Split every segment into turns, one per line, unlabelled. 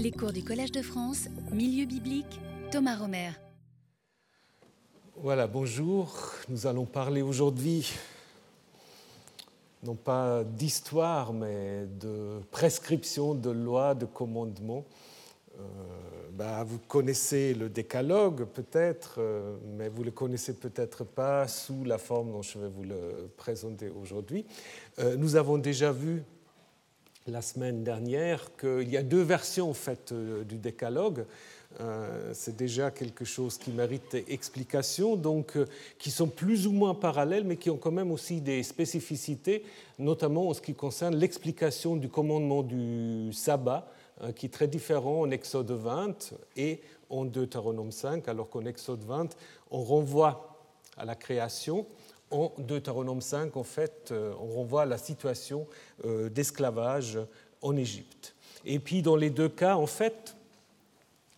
Les cours du Collège de France, Milieu biblique, Thomas Romer.
Voilà, bonjour. Nous allons parler aujourd'hui non pas d'histoire, mais de prescription de lois, de commandements. Euh, bah, vous connaissez le décalogue peut-être, euh, mais vous ne le connaissez peut-être pas sous la forme dont je vais vous le présenter aujourd'hui. Euh, nous avons déjà vu la semaine dernière qu'il y a deux versions en fait, du décalogue. c'est déjà quelque chose qui mérite explication, donc qui sont plus ou moins parallèles, mais qui ont quand même aussi des spécificités, notamment en ce qui concerne l'explication du commandement du sabbat, euh, qui est très différent en Exode 20 et en Deutéronome 5, alors qu'en Exode 20, on renvoie à la création. En Deutéronome 5, en fait, euh, on renvoie à la situation euh, d'esclavage en Égypte. Et puis, dans les deux cas, en fait,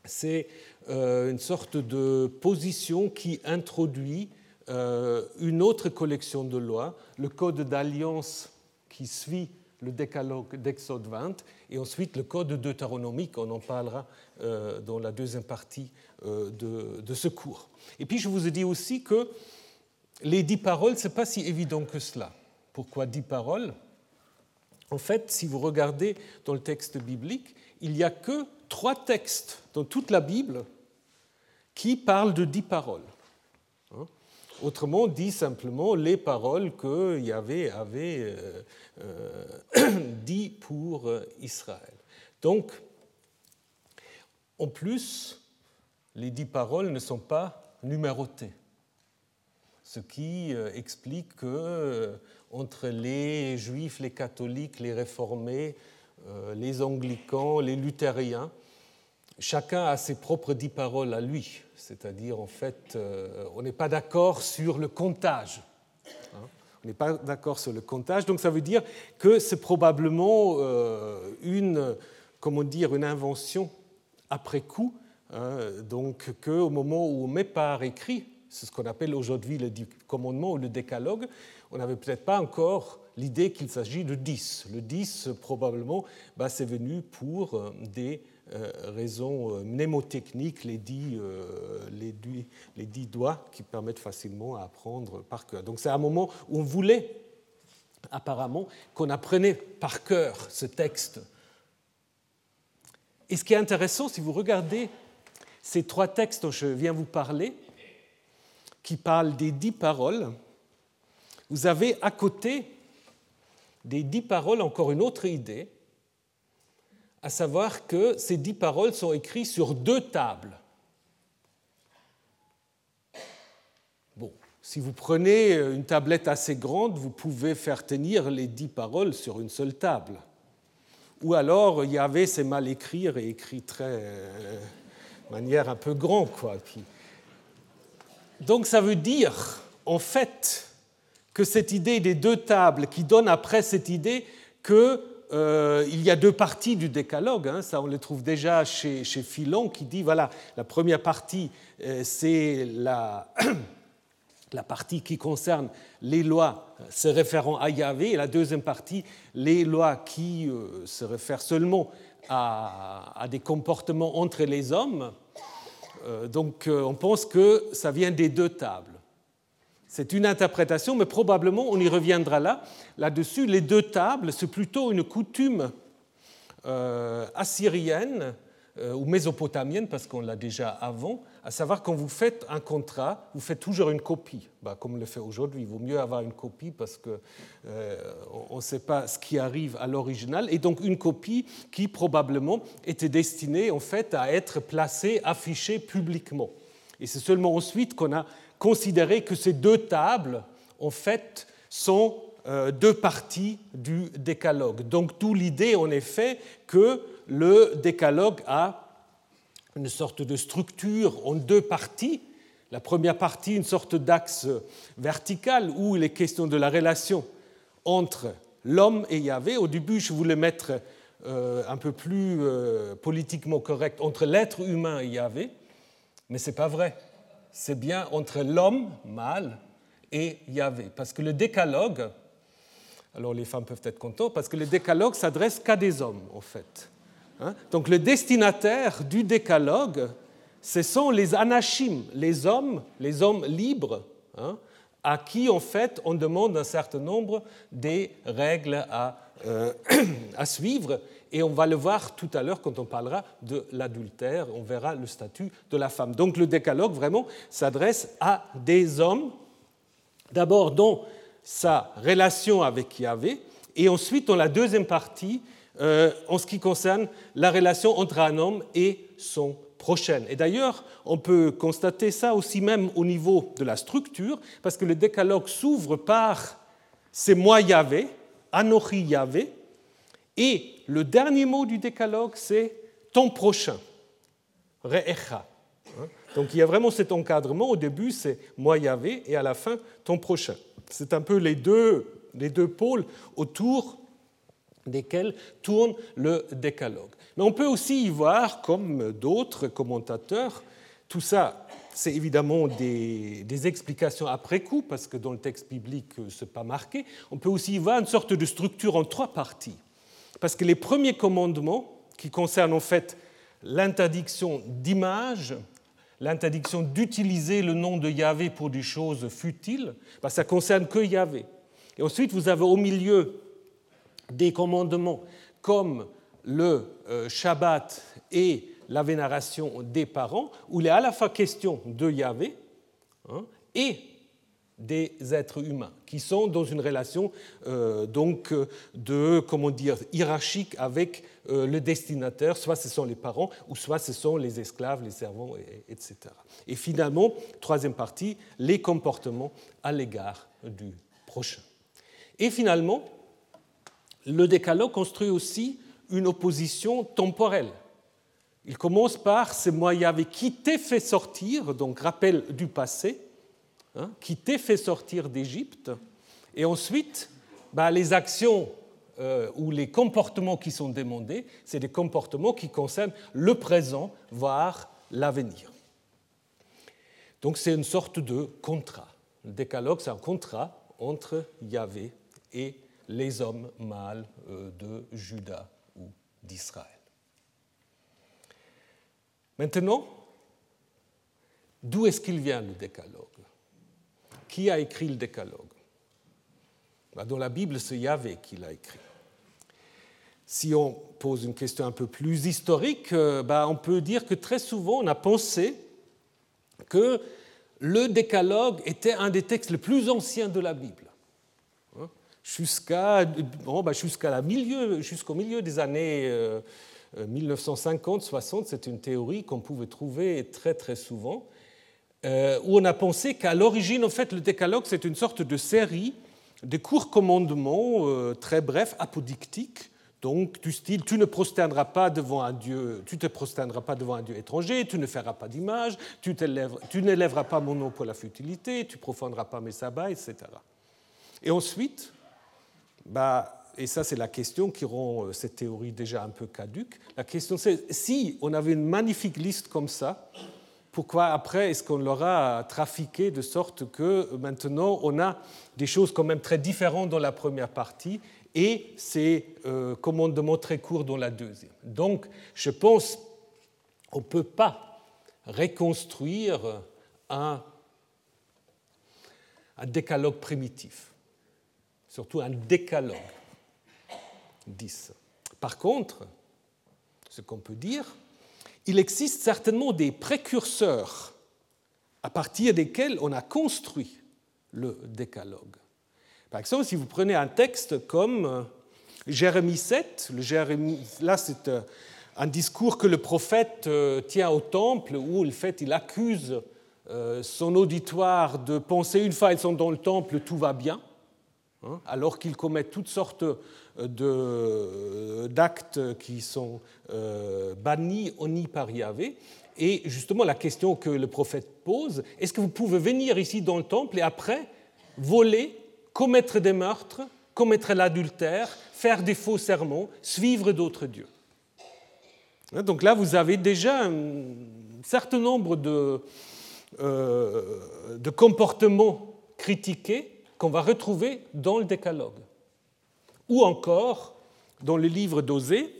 c'est une sorte de position qui introduit une autre collection de lois, le code d'alliance qui suit le décalogue d'Exode 20, et ensuite le code deutéronomique, on en parlera euh, dans la deuxième partie euh, de, ce cours. Et puis je vous ai dit aussi que les dix paroles, ce n'est pas si évident que cela. Pourquoi dix paroles? En fait, si vous regardez dans le texte biblique, il n'y a que trois textes dans toute la Bible qui parlent de dix paroles. Hein? Autrement dit simplement les paroles que Yahvé avait euh, euh, dit pour euh, Israël. Donc, en plus, les dix paroles ne sont pas numérotées, ce qui explique que entre les juifs, les catholiques, les réformés, les anglicans, les luthériens, chacun a ses propres dix paroles à lui, c'est-à-dire en fait, euh, on n'est pas d'accord sur le comptage. Hein. on n'est pas d'accord sur le comptage, donc ça veut dire que c'est probablement euh, une, comment dire, une invention après coup, hein, donc qu'au moment où on met par écrit, c'est ce qu'on appelle aujourd'hui le commandement ou le décalogue, on n'avait peut-être pas encore l'idée qu'il s'agit de 10. Le 10, probablement, bah, c'est venu pour euh, des euh, raisons euh, mnémotechniques, les dix, les, les dix doigts qui permettent facilement à apprendre par cœur. Donc c'est un moment où on voulait apparemment qu'on apprenait par cœur ce texte. Et ce qui est intéressant, si vous regardez ces trois textes dont je viens vous parler, qui parlent des dix paroles, vous avez à côté des dix paroles encore une autre idée, à savoir que ces dix paroles sont écrites sur deux tables. Bon, si vous prenez une tablette assez grande, vous pouvez faire tenir les dix paroles sur une seule table. Ou alors, il y avait c'est mal écrire et écrit très euh, manière un peu grande, quoi. Donc, ça veut dire, en fait, que cette idée des deux tables qui donne après cette idée que euh, il y a deux parties du décalogue. Hein, ça, on le trouve déjà chez, chez Philon qui dit voilà, la première partie, euh, c'est la, la partie qui concerne les lois se référant à Yahvé, et la deuxième partie, les lois qui euh, se réfèrent seulement à, des comportements entre les hommes. Donc, on pense que ça vient des deux tables. C'est une interprétation, mais probablement on y reviendra là. Là-dessus, les deux tables, c'est plutôt une coutume euh, assyrienne euh, ou mésopotamienne, parce qu'on l'a déjà avant, à savoir quand vous faites un contrat, vous faites toujours une copie, bah, comme on le fait aujourd'hui. Il vaut mieux avoir une copie parce qu'on euh, ne sait pas ce qui arrive à l'original, et donc une copie qui probablement était destinée en fait à être placée, affichée publiquement. Et c'est seulement ensuite qu'on a considérer que ces deux tables, en fait, sont euh, deux parties du décalogue. Donc, d'où l'idée, en effet, que le décalogue a une sorte de structure en deux parties. La première partie, une sorte d'axe vertical où il est question de la relation entre l'homme et Yahvé. Au début, je voulais mettre euh, un peu plus euh, politiquement correct entre l'être humain et Yahvé, mais ce n'est pas vrai c'est bien entre l'homme, mâle, et Yahvé. Parce que le décalogue, alors les femmes peuvent être contentes, parce que le décalogue s'adresse qu'à des hommes, en fait. Hein? Donc le destinataire du décalogue, ce sont les anachim, les hommes, les hommes libres, hein, à qui en fait on demande un certain nombre des règles à, euh, à suivre. Et on va le voir tout à l'heure quand on parlera de l'adultère, on verra le statut de la femme. Donc le décalogue vraiment s'adresse à des hommes, d'abord dans sa relation avec Yahvé, et ensuite dans la deuxième partie, euh, en ce qui concerne la relation entre un homme et son prochain. Et d'ailleurs, on peut constater ça aussi même au niveau de la structure, parce que le décalogue s'ouvre par c'est moi Yahvé, Anochi Yahvé, et le dernier mot du décalogue, c'est ton prochain, Re'echa. Hein? Donc il y a vraiment cet encadrement. Au début, c'est moi Yahvé, et à la fin, ton prochain. C'est un peu les deux, les deux pôles autour desquels tourne le décalogue. Mais on peut aussi y voir, comme d'autres commentateurs, tout ça, c'est évidemment des, explications après coup, parce que dans le texte biblique, ce n'est pas marqué. On peut aussi y voir une sorte de structure en trois parties. Parce que les premiers commandements, qui concernent en fait l'interdiction d'image, l'interdiction d'utiliser le nom de Yahvé pour des choses futiles, ben ça concerne que Yahvé. Et ensuite, vous avez au milieu des commandements comme le euh, Shabbat et la vénération des parents, où il est à la fois question de Yahvé hein, et des êtres humains qui sont dans une relation euh, donc de comment dire hiérarchique avec euh, le destinataire, soit ce sont les parents ou soit ce sont les esclaves, les servants, etc. Et finalement, troisième partie, les comportements à l'égard du prochain. Et finalement, le décalogue construit aussi une opposition temporelle. Il commence par ce moi Yahvé qui t'ai fait sortir, donc rappel du passé, hein, qui t'ai fait sortir d'Égypte, et ensuite bah, les actions euh, ou les comportements qui sont demandés, c'est des comportements qui concernent le présent, voire l'avenir. Donc c'est une sorte de contrat. Le décalogue, c'est un contrat entre Yahvé et les hommes mâles euh, de Juda ou d'Israël. Maintenant, d'où est-ce qu'il vient le décalogue? Qui a écrit le décalogue? Bah, Dans la Bible, c'est Yahvé qui l'a écrit. Si on pose une question un peu plus historique, euh, bah, on peut dire que très souvent on a pensé que le décalogue était un des textes les plus anciens de la Bible jusqu'à bon, bah, milieu, jusqu'au milieu des années 1950-60. Euh, C'est une théorie qu'on pouvait trouver très très souvent, euh, où on a pensé qu'à l'origine, en fait, le décalogue, c'est une sorte de série de courts commandements euh, très brefs, apodictiques, donc du style tu ne prosterneras pas devant un dieu, tu te prosterneras pas devant un dieu étranger, tu ne feras pas d'image, tu, tu n'élèveras pas mon nom pour la futilité, tu profaneras pas mes sabbats, etc. Et ensuite, bah, et ça c'est la question qui rend euh, cette théorie déjà un peu caduque, la question c'est si on avait une magnifique liste comme ça, pourquoi après est-ce qu'on l'aura trafiqué de sorte que maintenant on a des choses quand même très différentes dans la première partie et ces euh, commandements très courts dans la deuxième. Donc je pense qu'on ne peut pas reconstruire un décalogue primitif surtout un décalogue. 10. Par contre, ce qu'on peut dire, il existe certainement des précurseurs à partir desquels on a construit le décalogue. Par exemple, si vous prenez un texte comme euh, Jérémie 7, le là c'est euh, un discours que le prophète euh, tient au temple où fait, il accuse son auditoire de penser une fois ils sont dans le temple, tout va bien. Hein, alors qu'ils commettent toutes sortes d'actes qui sont euh, bannis ni par Yahvé. Et justement, la question que le prophète pose, est-ce que vous pouvez venir ici dans le temple et après voler, commettre des meurtres, commettre l'adultère, faire des faux sermons, suivre d'autres dieux? Hein, Donc là, vous avez déjà un certain nombre de, euh, de comportements critiqués qu'on va retrouver dans le décalogue. Ou encore dans le livre d'Osée,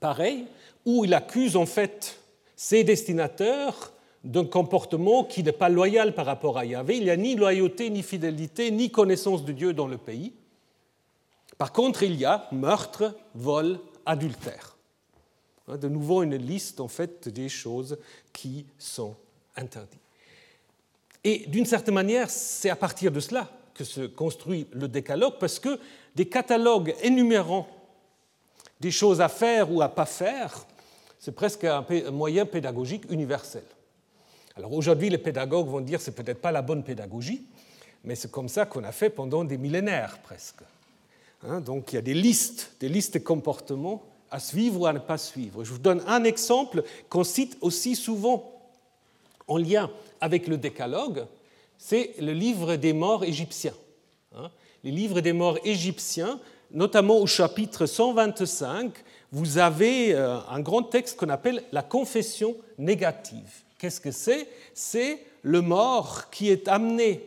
pareil, où il accuse en fait ses destinateurs d'un comportement qui n'est pas loyal par rapport à Yahvé. Il n'y a ni loyauté, ni fidélité, ni connaissance de Dieu dans le pays. Par contre, il y a meurtre, vol, adultère. Hein, de nouveau, une liste en fait des choses qui sont interdites. Et d'une certaine manière, c'est à partir de cela que se construit le décalogue, parce que des catalogues énumérant des choses à faire ou à pas faire, c'est presque un moyen pédagogique universel. Alors aujourd'hui, les pédagogues vont dire que ce n'est peut-être pas la bonne pédagogie, mais c'est comme ça qu'on a fait pendant des millénaires presque. Hein, donc il y a des listes, des listes de comportements à suivre ou à ne pas suivre. Je vous donne un exemple qu'on cite aussi souvent en lien avec le décalogue, c'est le livre des morts égyptiens. Hein. Les livres des morts égyptiens, notamment au chapitre 125, vous avez euh, un grand texte qu'on appelle la confession négative. Qu'est-ce que c'est? C'est le mort qui est amené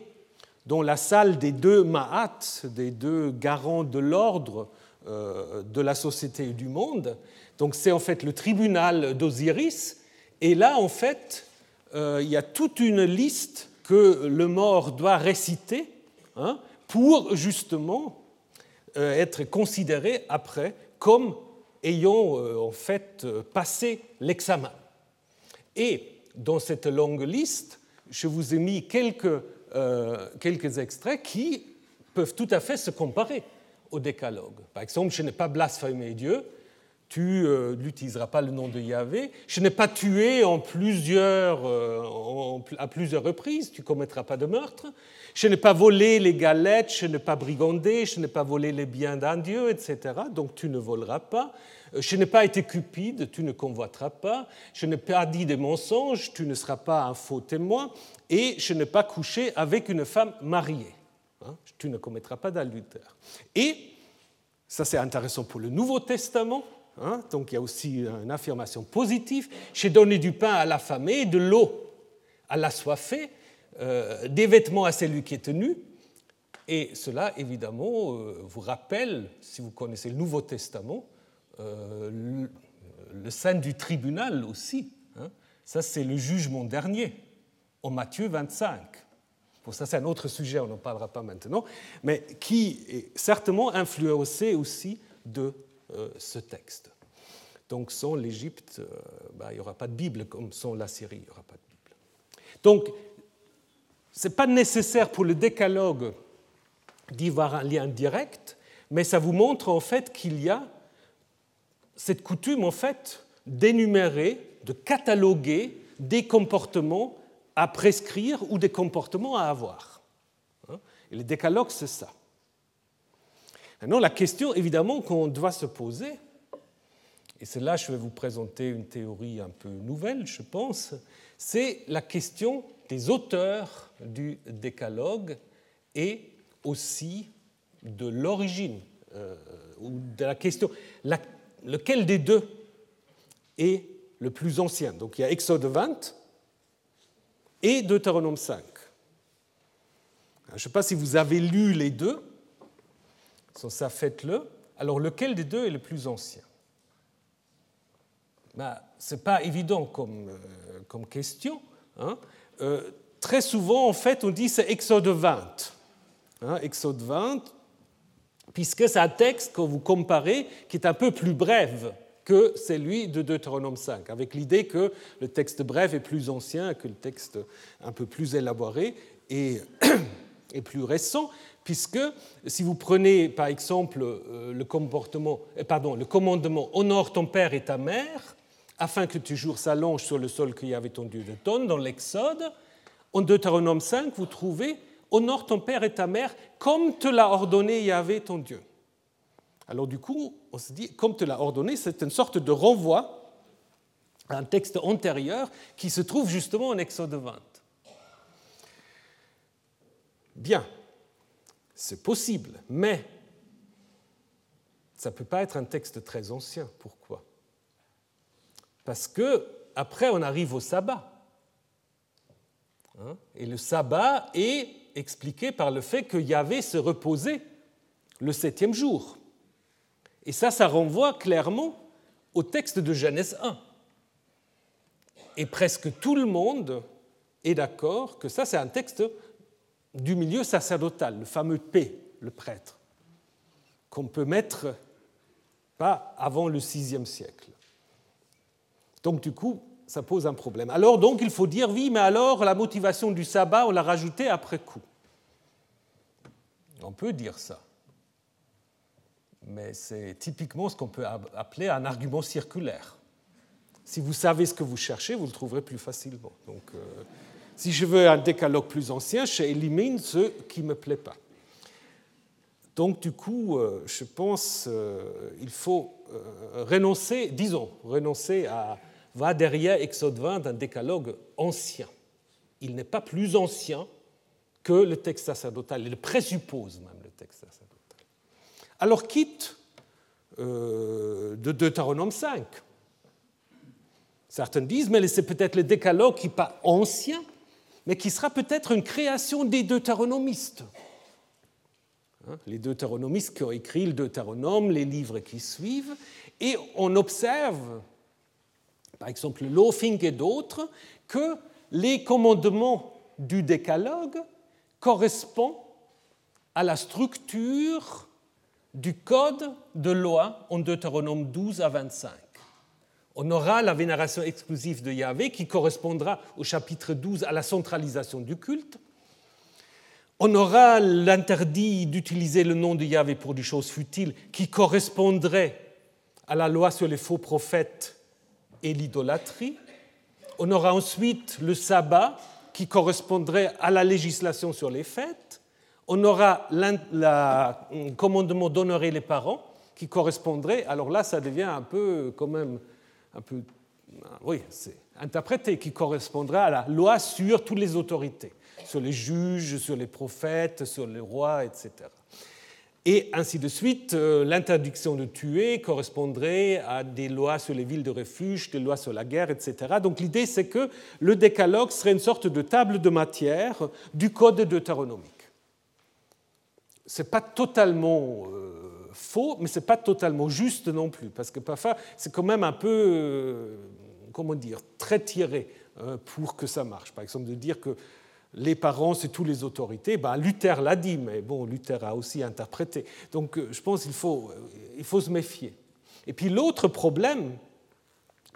dans la salle des deux Ma'at, des deux garants de l'ordre euh, de la société et du monde. Donc c'est en fait le tribunal d'Osiris. Et là, en fait, euh, il y a toute une liste que le mort doit réciter hein, pour justement euh, être considéré après comme ayant en fait passé l'examen. Et dans cette longue liste, je vous ai mis quelques euh, quelques extraits qui peuvent tout à fait se comparer au décalogue. Par exemple, je n'ai pas blasphémé Dieu, tu euh, n'utiliseras pas le nom de Yahvé. Je n'ai pas tué en plusieurs, euh, à plusieurs reprises, tu commettras pas de meurtre. Je n'ai pas volé les galettes, je n'ai pas brigandé, je n'ai pas volé les biens d'un Dieu, etc. Donc tu ne voleras pas. Je n'ai pas été cupide, tu ne convoiteras pas. Je n'ai pas dit des mensonges, tu ne seras pas un faux témoin. Et je n'ai pas couché avec une femme mariée. Hein? tu ne commettras pas d'adultère. Et, ça c'est intéressant pour le Nouveau Testament, hein? donc il y a aussi une affirmation positive, j'ai donné du pain à l'affamé, de l'eau à l'assoiffé, euh, des vêtements à celui qui est tenu. Et cela, évidemment, euh, vous rappelle, si vous connaissez le Nouveau Testament, euh, le, sein du tribunal aussi. Hein. Ça, c'est le jugement dernier, en Matthieu 25. Pour ça, c'est un autre sujet, on n'en parlera pas maintenant, mais qui est certainement influencé aussi de ce texte. Donc, sans l'Égypte, euh, bah, il n'y aura pas de Bible, comme sans la Syrie, il n'y aura pas de Bible. Donc, ce n'est pas nécessaire pour le décalogue d'y voir un lien direct, mais ça vous montre en fait qu'il y a cette coutume, en fait, d'énumérer, de cataloguer des comportements à prescrire ou des comportements à avoir. Hein? Et le décalogue, c'est ça. Maintenant, la question, évidemment, qu'on doit se poser, et c'est là que je vais vous présenter une théorie un peu nouvelle, je pense, c'est la question des auteurs du décalogue et aussi de l'origine, euh, ou de la question, lequel des deux est le plus ancien. Donc il y a Exode 20 et Deutéronome 5. Je ne sais pas si vous avez lu les deux. Sans ça, faites-le. Alors lequel des deux est le plus ancien? Ben, Ce n'est pas évident comme, euh, question. Hein. Euh, très souvent, en fait, on dit c'est Exode 20. Hein, Exode 20, puisque c'est un texte que vous comparez qui est un peu plus bref que celui de Deutéronome 5, avec l'idée que le texte bref est plus ancien que le texte un peu plus élaboré et, plus récent, puisque si vous prenez par exemple euh, le, comportement, euh, pardon, le commandement Honore ton père et ta mère, afin que tu jours s'allonge sur le sol qu'il y avait ton Dieu de tonne, dans l'Exode, en Deutéronome 5, vous trouvez honore ton père et ta mère comme te l'a ordonné Yahvé ton Dieu. Alors du coup, on se dit, comme te l'a ordonné, c'est une sorte de renvoi à un texte antérieur qui se trouve justement en Exode 20. Bien, c'est possible, mais ça ne peut pas être un texte très ancien. Pourquoi? Parce que après, on arrive au sabbat. Hein, et le sabbat est expliqué par le fait que Yahvé se reposait le septième jour. Et ça, ça renvoie clairement au texte de Genèse 1. Et presque tout le monde est d'accord que ça, c'est un texte du milieu sacerdotal, le fameux P, le prêtre, qu'on peut mettre pas avant le VIe siècle. Donc du coup, ça pose un problème. Alors donc, il faut dire, oui, mais alors la motivation du sabbat, on l'a rajoutée après coup. On peut dire ça. Mais c'est typiquement ce qu'on peut appeler un argument circulaire. Si vous savez ce que vous cherchez, vous le trouverez plus facilement. Donc, euh, si je veux un décalogue plus ancien, j'élimine ce qui ne me plaît pas. Donc, du coup, euh, je pense qu'il euh, faut renoncer, disons, renoncer à va derrière Exode 20 d'un décalogue ancien. Il n'est pas plus ancien que le texte sacerdotal, il présuppose même le texte sacerdotal. Alors quitte euh, de Deutéronome 5. Certains disent, mais c'est peut-être le décalogue qui n'est pas ancien, mais qui sera peut-être une création des deutéronomistes. Hein, les deutéronomistes qui ont écrit le Deutéronome, les livres qui suivent, et on observe, par exemple Lofing et d'autres, que les commandements du décalogue correspondent à la structure du code de loi en Deutéronome 12 à 25. On aura la vénération exclusive de Yahvé qui correspondra au chapitre 12 à la centralisation du culte. On aura l'interdit d'utiliser le nom de Yahvé pour des choses futiles qui correspondrait à la loi sur les faux prophètes et l'idolâtrie. On aura ensuite le sabbat qui correspondrait à la législation sur les fêtes on aura le commandement d'honorer les parents qui correspondrait, alors là ça devient un peu quand même, un peu, oui, c'est interprété, qui correspondrait à la loi sur toutes les autorités, sur les juges, sur les prophètes, sur les rois, etc. Et ainsi de suite, euh, l'interdiction de tuer correspondrait à des lois sur les villes de refuge, des lois sur la guerre, etc. Donc l'idée, c'est que le décalogue serait une sorte de table de matière du code deutéronomique c'est pas totalement euh, faux, mais c'est pas totalement juste non plus, parce que parfois c'est quand même un peu, euh, comment dire, très tiré euh, pour que ça marche. Par exemple, de dire que les parents, c'est tous les autorités, ben, Luther l'a dit, mais bon, Luther a aussi interprété. Donc je pense qu'il faut, il faut se méfier. Et puis l'autre problème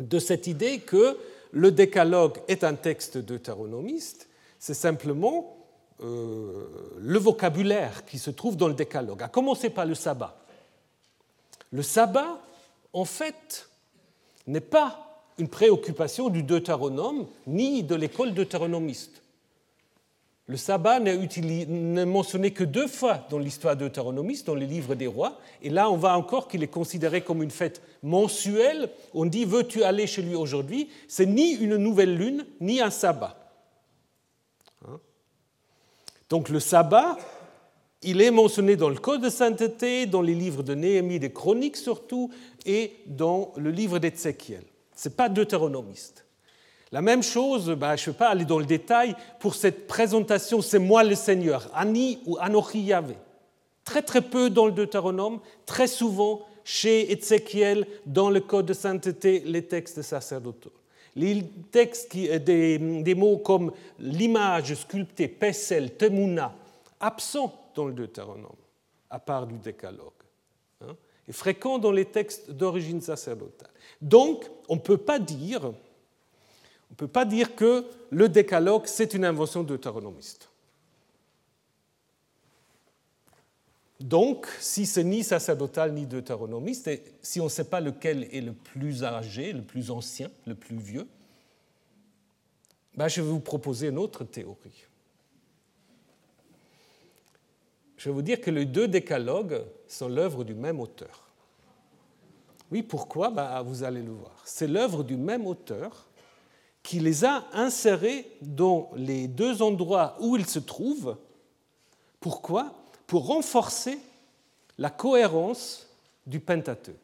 de cette idée que le décalogue est un texte deutéronomiste, c'est simplement euh, le vocabulaire qui se trouve dans le décalogue, à commencer par le sabbat. Le sabbat, en fait, n'est pas une préoccupation du deutéronome ni de l'école deutéronomiste. Le sabbat n'est mentionné que deux fois dans l'histoire deutéronomiste, dans les livres des rois, et là on voit encore qu'il est considéré comme une fête mensuelle. On dit Veux-tu aller chez lui aujourd'hui? C'est ni une nouvelle lune, ni un sabbat. Donc le sabbat, il est mentionné dans le Code de sainteté, dans les livres de Néhémie, des Chroniques surtout, et dans le livre d'Ézéchiel. Ce n'est pas deutéronomiste. La même chose, bah, je ne vais pas aller dans le détail, pour cette présentation, c'est moi le Seigneur, Ani ou Anochi Yahvé. Très très peu dans le Deutéronome, très souvent chez Ézéchiel, dans le Code de sainteté, les textes sacerdotaux. Les textes, euh, des, mots comme l'image sculptée, Pessel, Temuna, absents dans le Deutéronome, à part du décalogue, hein, et fréquents dans les textes d'origine sacerdotale. Donc, on ne peut pas dire, on peut pas dire que le décalogue, c'est une invention deutéronomiste. Donc, si c'est ni sacerdotal ni deutéronomiste, et si on ne sait pas lequel est le plus âgé, le plus ancien, le plus vieux, ben je vais vous proposer une autre théorie. Je vais vous dire que les deux décalogues sont l'œuvre du même auteur. Oui, pourquoi? Ben, Vous allez le voir. C'est l'œuvre du même auteur qui les a insérés dans les deux endroits où ils se trouvent. Pourquoi? Pour renforcer la cohérence du Pentateuque.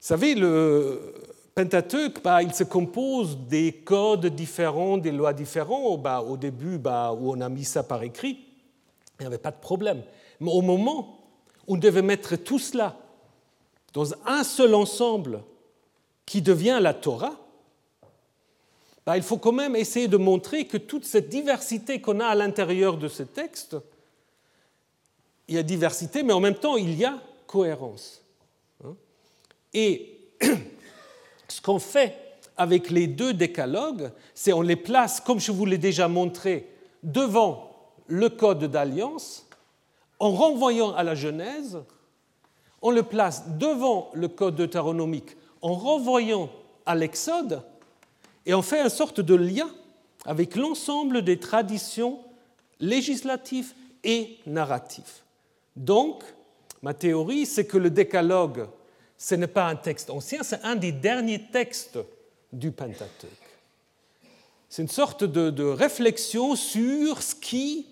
Vous savez, le Pentateuque, bah, il se compose des codes différents, des lois différentes. Bah, au début, bah, on a mis ça par écrit, il n'y avait pas de problème. Mais au moment où on devait mettre tout cela dans un seul ensemble qui devient la Torah, bah, il faut quand même essayer de montrer que toute cette diversité qu'on a à l'intérieur de ce texte, il y a diversité, mais en même temps, il y a cohérence. Hein. Et ce qu'on fait avec les deux décalogues, c'est on les place, comme je vous l'ai déjà montré, devant le code d'alliance, en renvoyant à la Genèse, on le place devant le code deutéronomique, en renvoyant à l'Exode, et on fait une sorte de lien avec l'ensemble des traditions législatives et narratives. Donc, ma théorie, c'est que le décalogue, ce n'est pas un texte ancien, c'est un des derniers textes du Pentateuque. C'est une sorte de, réflexion sur ce qui,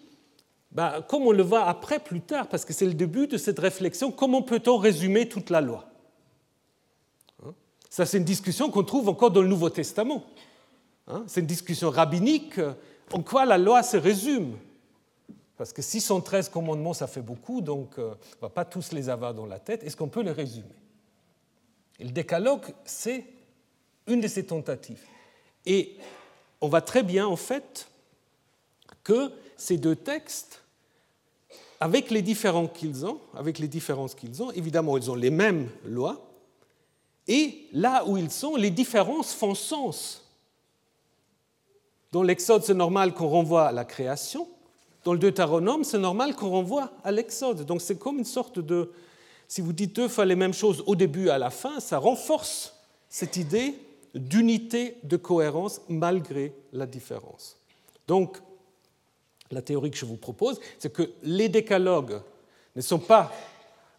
bah, comme on le voit après, plus tard, parce que c'est le début de cette réflexion, comment peut-on résumer toute la loi? Hein? Ça, c'est une discussion qu'on trouve encore dans le Nouveau Testament. Hein, c'est une discussion rabbinique. En quoi la loi se résume Parce que 613 commandements, ça fait beaucoup, donc euh, on ne va pas tous les avoir dans la tête. Est-ce qu'on peut les résumer? Et le décalogue, c'est une de ces tentatives. Et on voit très bien, en fait, que ces deux textes, avec les différents qu'ils ont, avec les différences qu'ils ont, évidemment, ils ont les mêmes lois, et là où ils sont, les différences font sens dans l'Exode, c'est normal qu'on renvoie à la création. Dans le Deutéronome, c'est normal qu'on renvoie à l'Exode. Donc c'est comme une sorte de... Si vous dites deux fois les mêmes choses au début et à la fin, ça renforce cette idée d'unité, de cohérence, malgré la différence. Donc, la théorie que je vous propose, c'est que les décalogues ne sont pas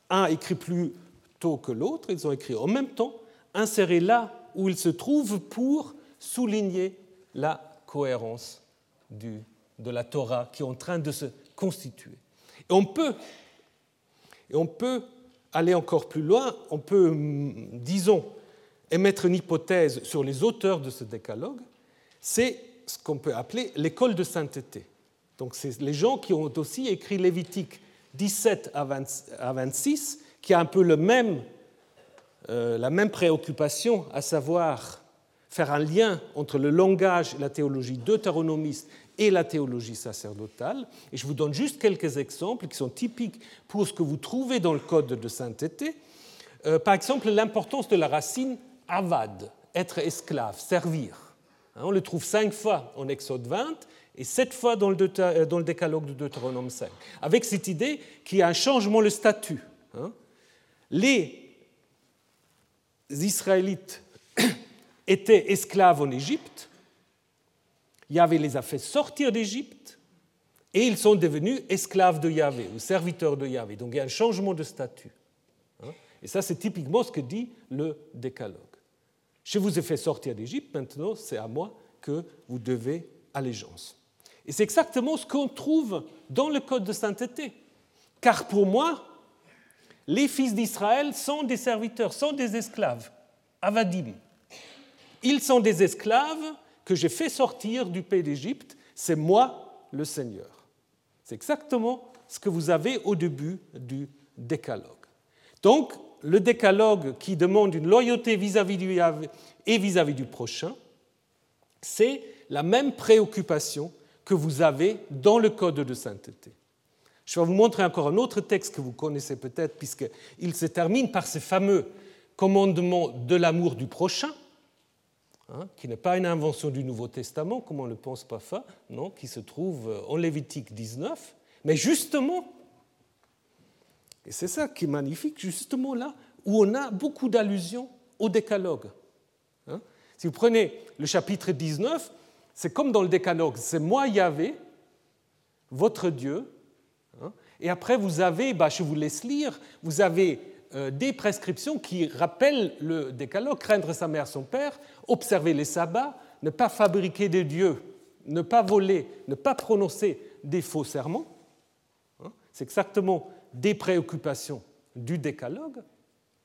un écrit plus tôt que l'autre, ils sont écrits en même temps, insérés là où ils se trouvent pour souligner la cohérence de la Torah qui est en train de se constituer. On peut, et on peut aller encore plus loin, on peut, disons, émettre une hypothèse sur les auteurs de ce décalogue, c'est ce qu'on peut appeler l'école de sainteté. Donc c'est les gens qui ont aussi écrit Lévitique 17 à 26, qui a un peu le même, euh, la même préoccupation, à savoir faire un lien entre le langage la théologie deutéronomiste et la théologie sacerdotale. Et je vous donne juste quelques exemples qui sont typiques pour ce que vous trouvez dans le code de sainteté. Euh, par exemple, l'importance de la racine avad, être esclave, servir. Hein, on le trouve cinq fois en Exode 20 et sept fois dans le, euh, dans le décalogue de Deutéronome 5, avec cette idée qu'il y a un changement de statut. Hein. Les Israélites étaient esclaves en Égypte, Yahvé les a fait sortir d'Égypte et ils sont devenus esclaves de Yahvé ou serviteurs de Yahvé. Donc il y a un changement de statut. Hein. Et ça, c'est typiquement ce que dit le décalogue. Je vous ai fait sortir d'Égypte, maintenant c'est à moi que vous devez allégeance. Et c'est exactement ce qu'on trouve dans le Code de sainteté. Car pour moi, les fils d'Israël sont des serviteurs, sont des esclaves, avadim. Ils sont des esclaves que j'ai fait sortir du pays d'Égypte, c'est moi le Seigneur. C'est exactement ce que vous avez au début du décalogue. Donc, le décalogue qui demande une loyauté vis-à-vis du et vis-à-vis du prochain, c'est la même préoccupation que vous avez dans le code de sainteté. Je vais vous montrer encore un autre texte que vous connaissez peut-être, puisqu'il se termine par ce fameux commandement de l'amour du prochain, Hein, qui n'est pas une invention du Nouveau Testament, comme on le pense parfois, non, qui se trouve euh, en Lévitique 19, mais justement, et c'est ça qui est magnifique, justement là où on a beaucoup d'allusions au décalogue. Hein. si vous prenez le chapitre 19, c'est comme dans le décalogue, c'est moi Yahvé, votre Dieu, hein. et après vous avez, bah, je vous laisse lire, vous avez euh, des prescriptions qui rappellent le décalogue, craindre sa mère, son père, observer les sabbats, ne pas fabriquer des dieux, ne pas voler, ne pas prononcer des faux serments. Hein, c'est exactement des préoccupations du décalogue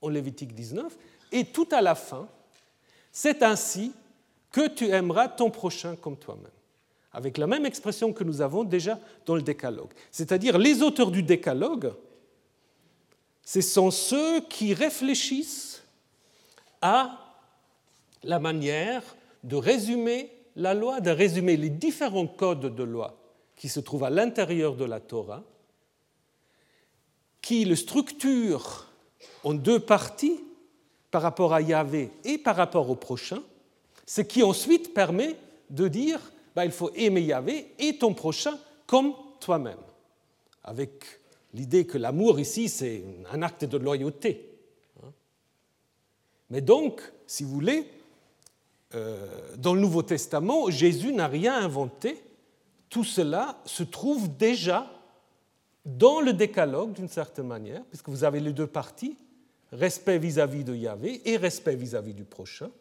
en Lévitique 19. Et tout à la fin, c'est ainsi que tu aimeras ton prochain comme toi-même. Avec la même expression que nous avons déjà dans le décalogue. C'est-à-dire les auteurs du décalogue ce sont ceux qui réfléchissent à la manière de résumer la loi, de résumer les différents codes de loi qui se trouvent à l'intérieur de la Torah, qui le structurent en deux parties par rapport à Yahvé et par rapport au prochain, ce qui ensuite permet de dire bah, il faut aimer Yahvé et ton prochain comme toi-même, avec l'idée que l'amour ici, c'est un acte de loyauté. Mais donc, si vous voulez, euh, dans le Nouveau Testament, Jésus n'a rien inventé. Tout cela se trouve déjà dans le décalogue d'une certaine manière, puisque vous avez les deux parties, respect vis-à-vis de Yahvé et respect vis-à-vis du prochain,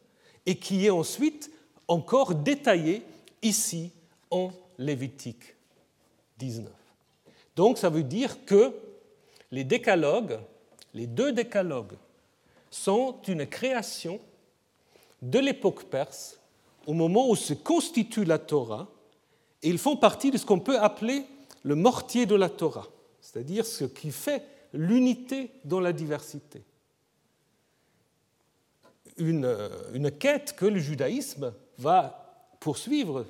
et qui est ensuite encore détaillé ici en Lévitique 19. Donc ça veut dire que les décalogues, les deux décalogues, sont une création de l'époque perse au moment où se constitue la Torah, et ils font partie de ce qu'on peut appeler le mortier de la Torah, c'est-à-dire ce qui fait l'unité dans la diversité. Une, une, quête que le judaïsme va poursuivre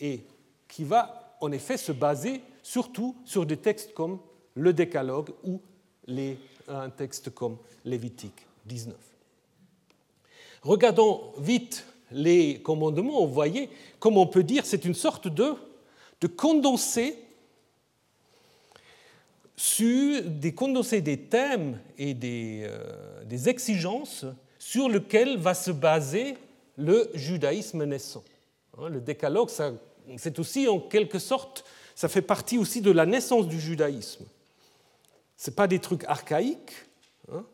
et qui va en effet se baser surtout sur des textes comme le Décalogue ou un texte comme Lévitique 19. Regardons vite les commandements, vous voyez, comme on peut dire, c'est une sorte de, de condensé sur des condensés des thèmes et des, euh, des exigences sur lesquels va se baser le judaïsme naissant. Hein, le décalogue, c'est aussi en quelque sorte, ça fait partie aussi de la naissance du judaïsme. Ce pas des trucs archaïques, hein,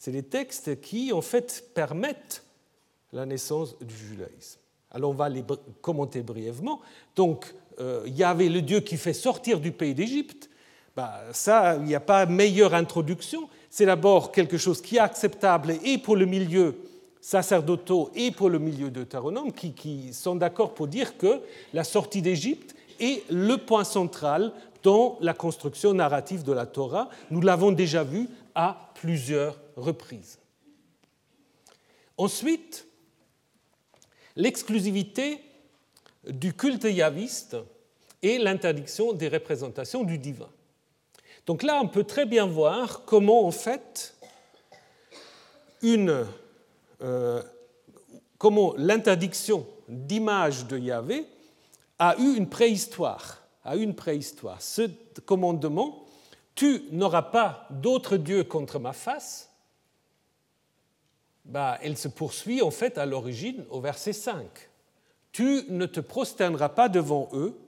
c'est des textes qui en fait permettent la naissance du judaïsme. Alors on va les commenter brièvement. Donc euh, il y avait le Dieu qui fait sortir du pays d'Égypte. Bah, ça, il n'y a pas meilleure introduction. C'est d'abord quelque chose qui est acceptable et pour le milieu sacerdotaux et pour le milieu deutéronome qui, qui sont d'accord pour dire que la sortie d'Égypte est le point central dans la construction narrative de la Torah. Nous l'avons déjà vu à plusieurs reprises. Ensuite, l'exclusivité du culte yaviste et l'interdiction des représentations du divin. Donc là, on peut très bien voir comment, en fait, euh, l'interdiction d'image de Yahvé a eu une préhistoire. A une préhistoire. Ce commandement, tu n'auras pas d'autre Dieu contre ma face, bah, elle se poursuit en fait à l'origine au verset 5. Tu ne te prosterneras pas devant eux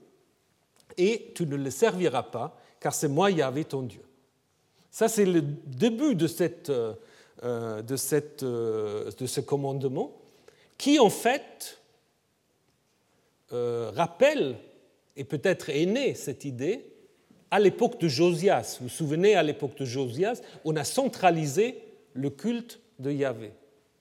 et tu ne les serviras pas, car c'est moi Yahvé ton Dieu. Ça, c'est le début de, cette, euh, de, cette, euh, de, ce commandement qui, en fait, euh, rappelle, et peut-être est né cette idée, à l'époque de Josias. Vous vous souvenez, à l'époque de Josias, on a centralisé le culte de Yahvé.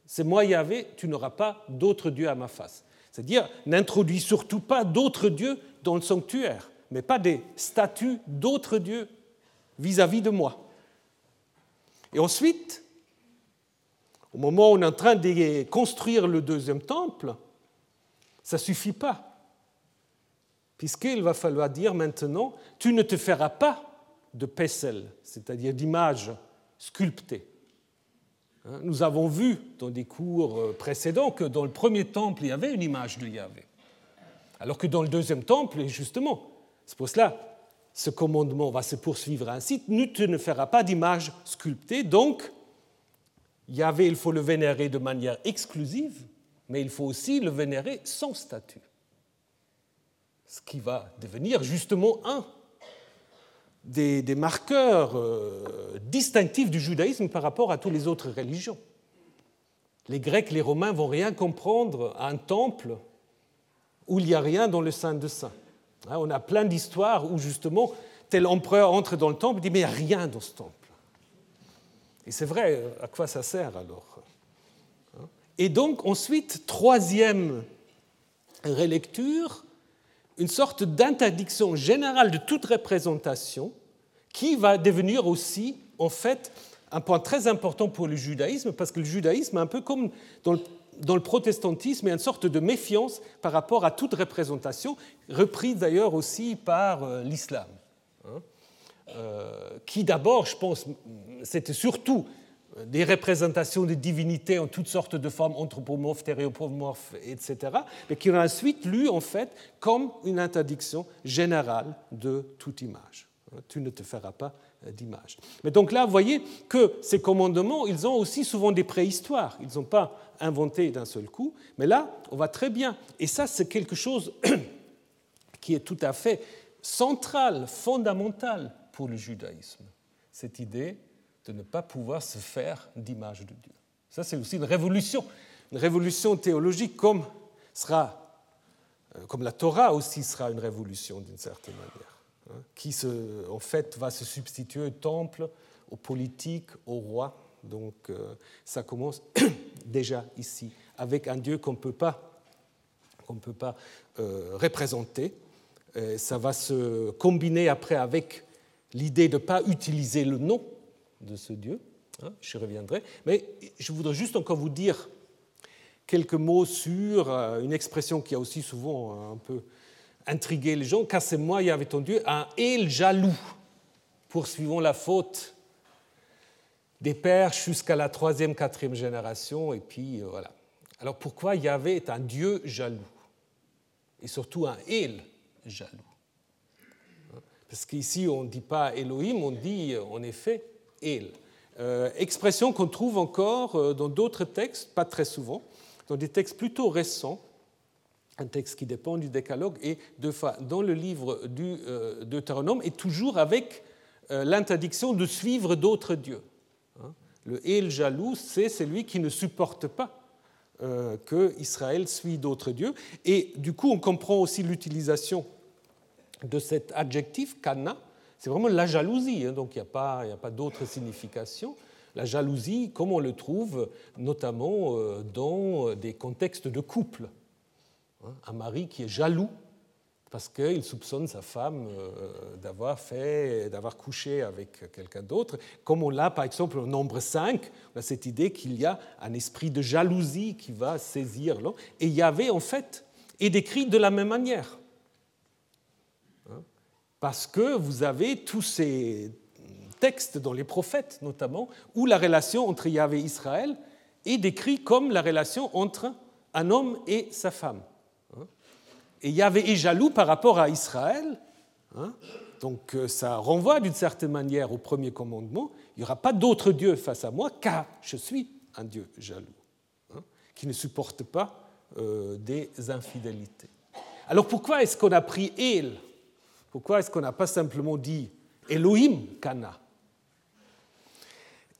C'est moi Yahvé, tu n'auras pas d'autre Dieu à ma face. C'est-à-dire, n'introduis surtout pas d'autres dieux dans le sanctuaire, mais pas des statues d'autres dieux vis-à-vis de moi. Et ensuite, au moment où on est en train de construire le deuxième temple, ça ne suffit pas. Puisqu'il va falloir dire maintenant, tu ne te feras pas de pessel, c'est-à-dire d'image sculptée. Hein, nous avons vu dans des cours euh, précédents que dans le premier temple, il y avait une image de Yahvé. Alors que dans le deuxième temple, justement, c'est pour cela, ce commandement va se poursuivre ainsi, tu ne feras pas d'image sculptée, donc Yahvé, il faut le vénérer de manière exclusive, mais il faut aussi le vénérer sans statut. Ce qui va devenir justement un des, marqueurs euh, distinctifs du judaïsme par rapport à toutes les autres religions. Les Grecs, les Romains vont rien comprendre à un temple où il n'y a rien dans le Saint de Saints. Hein, on a plein d'histoires où justement tel empereur entre dans le temple et dit mais il n'y a rien dans ce temple. Et c'est vrai, à quoi ça sert alors? Hein? Et donc ensuite, troisième relecture, une sorte d'interdiction générale de toute représentation qui va devenir aussi, en fait, un point très important pour le judaïsme, parce que le judaïsme, un peu comme dans le, dans le protestantisme, est une sorte de méfiance par rapport à toute représentation, reprise d'ailleurs aussi par euh, l'islam. Hein. Euh, qui d'abord, je pense, c'était surtout des représentations de divinités en toutes sortes de formes anthropomorphes, théréopomorphes, etc., mais qui ont ensuite lu en fait comme une interdiction générale de toute image. Tu ne te feras pas d'image. Mais donc là, vous voyez que ces commandements, ils ont aussi souvent des préhistoires. Ils n'ont pas inventé d'un seul coup, mais là, on va très bien. Et ça, c'est quelque chose qui est tout à fait central, fondamental pour le judaïsme. Cette idée de ne pas pouvoir se faire d'image de Dieu. Ça, c'est aussi une révolution, une révolution théologique comme, sera, euh, comme la Torah aussi sera une révolution d'une certaine manière, qui se, en fait va se substituer au temple, aux politiques, au roi. Donc euh, ça commence déjà ici, avec un Dieu qu'on ne peut pas, qu'on peut pas euh, représenter. ça va se combiner après avec l'idée de ne pas utiliser le nom de ce Dieu. Hein, je reviendrai. Mais je voudrais juste encore vous dire quelques mots sur euh, une expression qui a aussi souvent euh, un peu intrigué les gens. Car c'est moi, y avait ton Dieu, un El jaloux, poursuivons la faute des pères jusqu'à la troisième, quatrième génération. Et puis euh, voilà. Alors pourquoi Yahvé est un Dieu jaloux Et surtout un El jaloux? Parce qu'ici, on ne dit pas Elohim, on dit en effet El. Euh, expression qu'on trouve encore euh, dans d'autres textes, pas très souvent, dans des textes plutôt récents, un texte qui dépend du décalogue, et deux fois dans le livre du euh, Deutéronome, et toujours avec l'interdiction de suivre d'autres dieux. Hein. Le El jaloux, c'est celui qui ne supporte pas que Israël suit d'autres dieux. Et du coup, on comprend aussi l'utilisation de cet adjectif, kana, c'est vraiment la jalousie, hein, donc il n'y a pas, pas d'autre signification. La jalousie, comme on le trouve notamment euh, dans des contextes de couple. Hein, un mari qui est jaloux parce qu'il soupçonne sa femme euh, d'avoir fait, d'avoir couché avec quelqu'un d'autre. Comme on l'a par exemple au nombre 5, on a cette idée qu'il y a un esprit de jalousie qui va saisir l'homme. Et Yahvé, en fait, est décrit de la même manière parce que vous avez tous ces textes dans les prophètes notamment, où la relation entre Yahvé et Israël est décrite comme la relation entre un homme et sa femme. Et Yahvé est jaloux par rapport à Israël, hein. donc euh, ça renvoie d'une certaine manière au premier commandement, il n'y aura pas d'autre Dieu face à moi, car je suis un Dieu jaloux, hein, qui ne supporte pas euh, des infidélités. Alors pourquoi est-ce qu'on a pris El? Pourquoi est-ce qu'on n'a pas simplement dit Elohim Kana?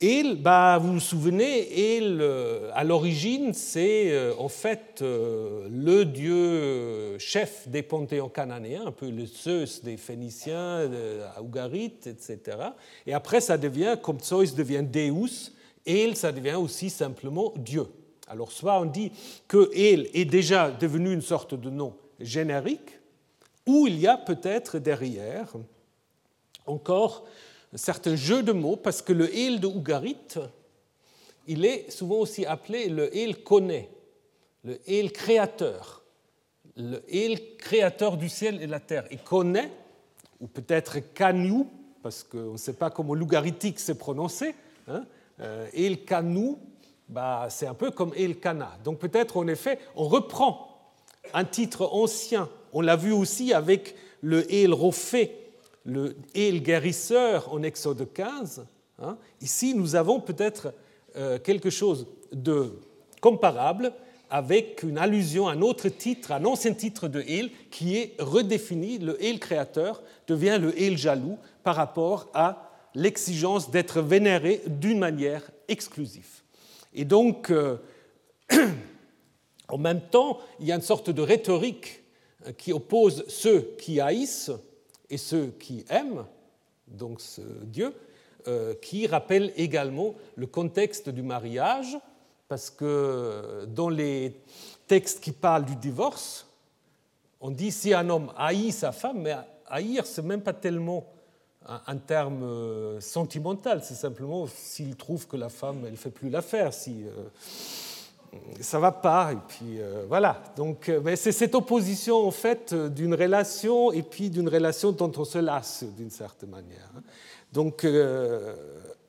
El, bah, vous vous souvenez, El, euh, à l'origine, c'est euh, en fait euh, le dieu chef des panthéons cananéens, un peu le Zeus des Phéniciens, Ougarites, etc. Et après, ça devient, comme Zeus devient Deus, El, ça devient aussi simplement Dieu. Alors, soit on dit que El est déjà devenu une sorte de nom générique, où il y a peut-être derrière encore certains jeux de mots, parce que le El de Ougarit, il est souvent aussi appelé le El connaît, le El créateur, le El créateur du ciel et de la terre. Et connaît, ou peut-être Kanu, parce qu'on ne sait pas comment l'ougaritique s'est prononcé, hein, euh, El Kanu, bah, c'est un peu comme El Kana. Donc peut-être en effet, on reprend un titre ancien on l'a vu aussi avec le El Rophé, le El guérisseur en Exode 15. Hein. Ici, nous avons peut-être euh, quelque chose de comparable avec une allusion à un autre titre, un ancien titre de El, qui est redéfini. Le El créateur devient le El jaloux par rapport à l'exigence d'être vénéré d'une manière exclusive. Et donc, euh, en même temps, il y a une sorte de rhétorique qui oppose ceux qui haïssent et ceux qui aiment, donc ce Dieu, euh, qui rappelle également le contexte du mariage, parce que dans les textes qui parlent du divorce, on dit si un homme haït sa femme, mais haïr, c'est même pas tellement un, terme sentimental, c'est simplement s'il trouve que la femme, elle ne fait plus l'affaire, si ça va pas, et puis voilà. Donc, c'est cette opposition en fait d'une relation et puis d'une relation dont on se lasse d'une certaine manière. Hein. Donc,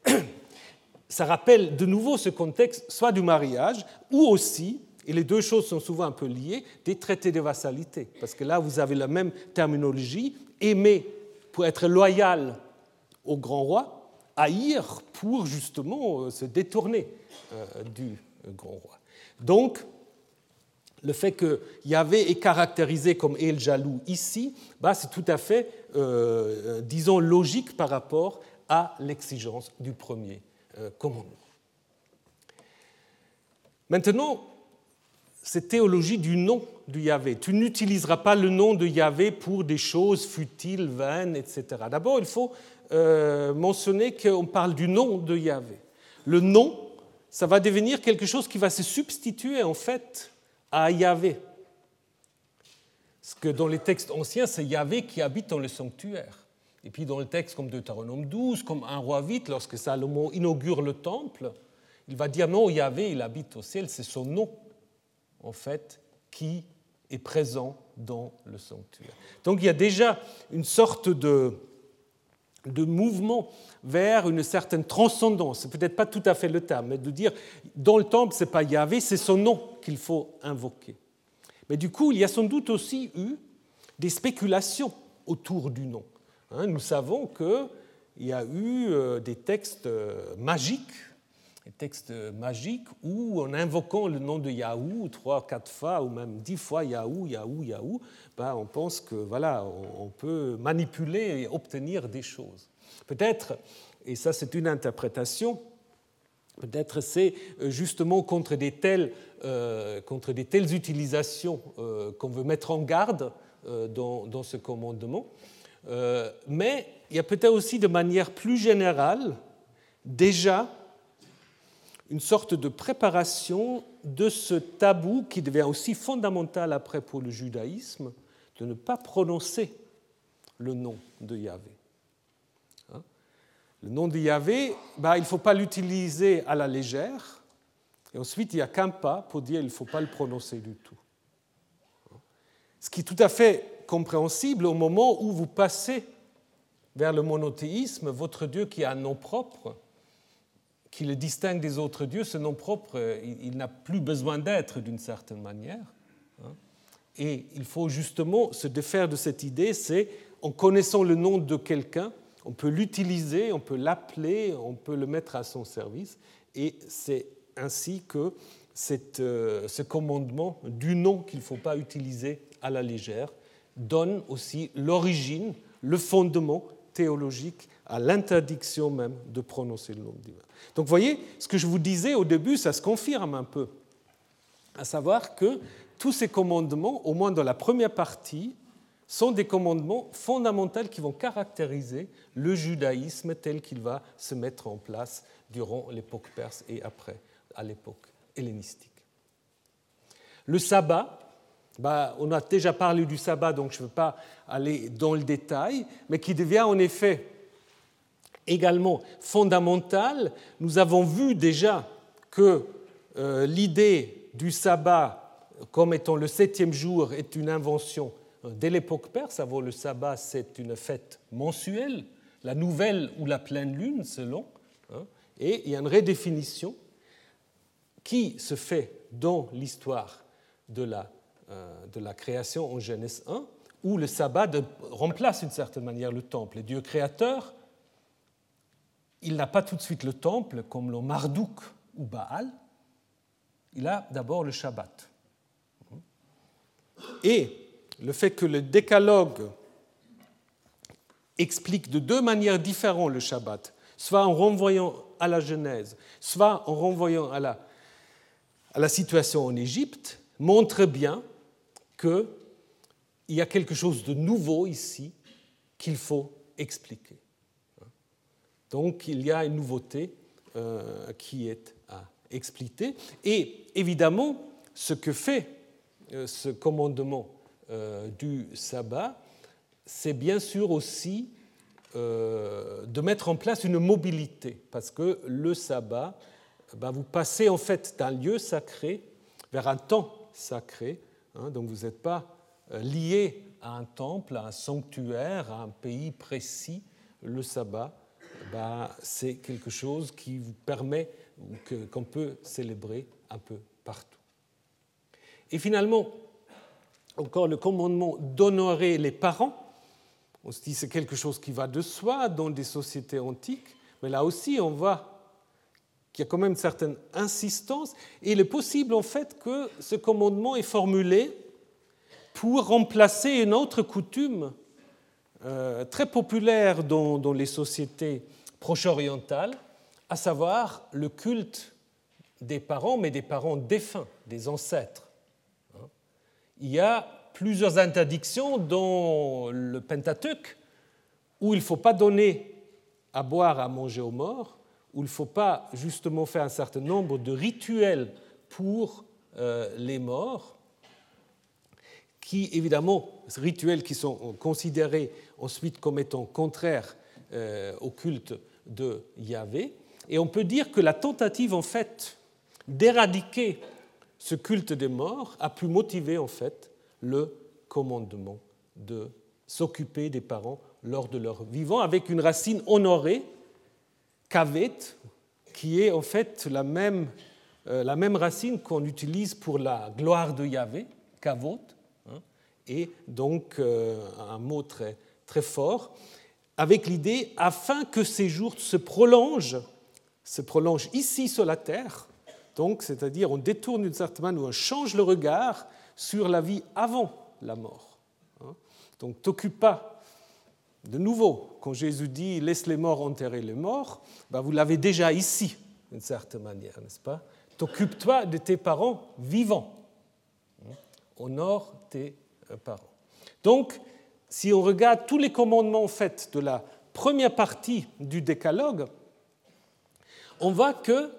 ça rappelle de nouveau ce contexte, soit du mariage, ou aussi, et les deux choses sont souvent un peu liées, des traités de vassalité. Parce que là, vous avez la même terminologie, aimer pour être loyal au grand roi, haïr pour justement euh, se détourner euh, du grand roi. Donc, le fait que Yahvé est caractérisé comme El jaloux ici, bah, c'est tout à fait, euh, disons, logique par rapport à l'exigence du premier euh, commandement. Maintenant, cette théologie du nom du Yahvé. Tu n'utiliseras pas le nom de Yahvé pour des choses futiles, vaines, etc. D'abord, il faut euh, mentionner qu'on parle du nom de Yahvé. Le nom, ça va devenir quelque chose qui va se substituer en fait à Yahvé. Parce que dans les textes anciens, c'est Yahvé qui habite dans le sanctuaire. Et puis dans le texte comme Deutéronome 12, comme un roi vite, lorsque Salomon inaugure le temple, il va dire non, Yahvé, il habite au ciel, c'est son nom, en fait, qui est présent dans le sanctuaire. Donc il y a déjà une sorte de, de mouvement vers une certaine transcendance, c'est peut-être pas tout à fait le terme, mais de dire dans le temple, ce n'est pas Yahvé, c'est son nom qu'il faut invoquer. Mais du coup, il y a sans doute aussi eu des spéculations autour du nom. Hein, nous savons qu'il y a eu euh, des textes euh, magiques, textes magiques où, en invoquant le nom de Yahou trois, quatre fois, ou même dix fois Yahou, Yahou, Yahou, ben on pense que voilà, on peut manipuler et obtenir des choses. Peut-être, et ça c'est une interprétation, peut-être c'est euh, justement contre des telles, contre des utilisations qu'on veut mettre en garde dans, dans ce commandement. Euh, mais il y a peut-être aussi de manière plus générale déjà une sorte de préparation de ce tabou qui devient aussi fondamental après pour le judaïsme, de ne pas prononcer le nom de Yahvé. Hein? Le nom de Yahvé, bah, il ne faut pas l'utiliser à la légère, et ensuite il n'y a qu'un pas pour dire qu'il ne faut pas le prononcer du tout. Ce qui est tout à fait compréhensible au moment où vous passez vers le monothéisme, votre Dieu qui a un nom propre, qui le distingue des autres dieux, ce nom propre, il, n'a plus besoin d'être d'une certaine manière. Hein. Et il faut justement se défaire de cette idée, c'est en connaissant le nom de quelqu'un, on peut l'utiliser, on peut l'appeler, on peut le mettre à son service, et c'est ainsi que euh, ce commandement du nom qu'il ne faut pas utiliser à la légère donne aussi l'origine, le fondement théologique à l'interdiction même de prononcer le nom divin. Donc vous voyez, ce que je vous disais au début, ça se confirme un peu, à savoir que tous ces commandements, au moins dans la première partie, sont des commandements fondamentaux qui vont caractériser le judaïsme tel qu'il va se mettre en place durant l'époque perse et après, à l'époque hellénistique. Le sabbat, bah, on a déjà parlé du sabbat, donc je ne veux pas aller dans le détail, mais qui devient en effet également fondamental. Nous avons vu déjà que euh, l'idée du sabbat comme étant le septième jour est une invention euh, dès l'époque perse. Avant le sabbat, c'est une fête mensuelle, la nouvelle ou la pleine lune, selon. Hein, et il y a une redéfinition qui se fait dans l'histoire de la euh, de la création en Genèse 1, où le sabbat remplace d'une certaine manière le temple. Le Dieu créateur, il n'a pas tout de suite le temple comme le Marduk ou Baal, il a d'abord le Shabbat. Et le fait que le décalogue explique de deux manières différentes le Shabbat, soit en renvoyant à la Genèse, soit en renvoyant à la, situation en Égypte, montre bien qu'il y a quelque chose de nouveau ici qu'il faut expliquer. Donc il y a une nouveauté euh, qui est à expliquer. Et évidemment, ce que fait euh, ce commandement euh, du sabbat, c'est bien sûr aussi de mettre en place une mobilité, parce que le sabbat, ben, vous passez en fait d'un lieu sacré vers un temps sacré, hein, donc vous n'êtes pas lié à un temple, à un sanctuaire, à un pays précis, le sabbat, bah, c'est quelque chose qui vous permet qu'on peut célébrer un peu partout. Et finalement, encore le commandement d'honorer les parents. On se dit c'est quelque chose qui va de soi dans des sociétés antiques, mais là aussi on voit qu'il y a quand même une certaine insistance. Et il est possible en fait que ce commandement est formulé pour remplacer une autre coutume euh, très populaire dans, les sociétés proche-orientales, à savoir le culte des parents, mais des parents défunts, des ancêtres. Il y a plusieurs interdictions dans le Pentateuque où il ne faut pas donner à boire, à manger aux morts, où il ne faut pas justement faire un certain nombre de rituels pour euh, les morts, qui, évidemment, rituels qui sont considérés ensuite comme étant contraires euh, au culte de Yahvé. Et on peut dire que la tentative, en fait, d'éradiquer ce culte des morts a pu motiver, en fait, le commandement de s'occuper des parents lors de leur vivant, avec une racine honorée, kavet, qui est en fait la même, euh, la même racine qu'on utilise pour la gloire de Yahvé, kavot, et donc euh, un mot très, très fort, avec l'idée afin que ces jours se prolongent, se prolongent ici sur la terre, donc c'est-à-dire on détourne d'une certaine manière, on change le regard sur la vie avant la mort. Hein. Donc t'occupe pas. De nouveau, quand Jésus dit laisse les morts enterrer les morts, ben vous l'avez déjà ici, d'une certaine manière, n'est-ce pas? T'occupe-toi de tes parents vivants. Hein. Honore tes par Donc, si on regarde tous les commandements en fait, de la première partie du décalogue, on voit que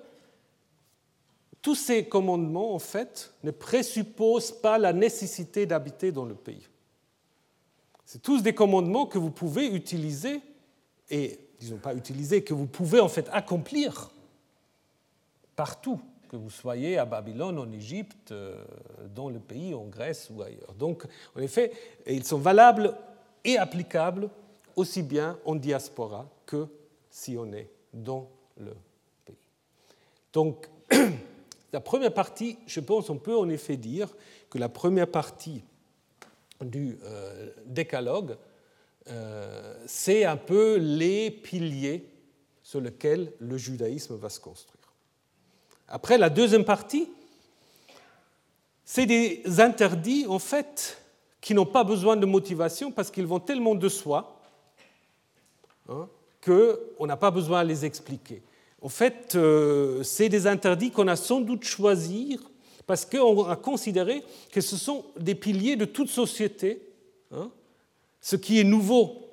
tous ces commandements en fait, ne présupposent pas la nécessité d'habiter dans le pays. C'est tous des commandements que vous pouvez utiliser et, disons pas utiliser, que vous pouvez en fait accomplir partout que vous soyez à Babylone, en Égypte, euh, dans le pays, en Grèce ou ailleurs. Donc, en effet, ils sont valables et applicables aussi bien en diaspora que si on est dans le pays. Donc, la première partie, je pense, on peut en effet dire que la première partie du euh, décalogue, euh, c'est un peu les piliers sur lesquels le judaïsme va se construire. Après, la deuxième partie, c'est des interdits, en fait, qui n'ont pas besoin de motivation parce qu'ils vont tellement de soi hein, qu'on n'a pas besoin de les expliquer. En fait, euh, c'est des interdits qu'on a sans doute choisis parce qu'on a considéré que ce sont des piliers de toute société. Hein. Ce qui est nouveau,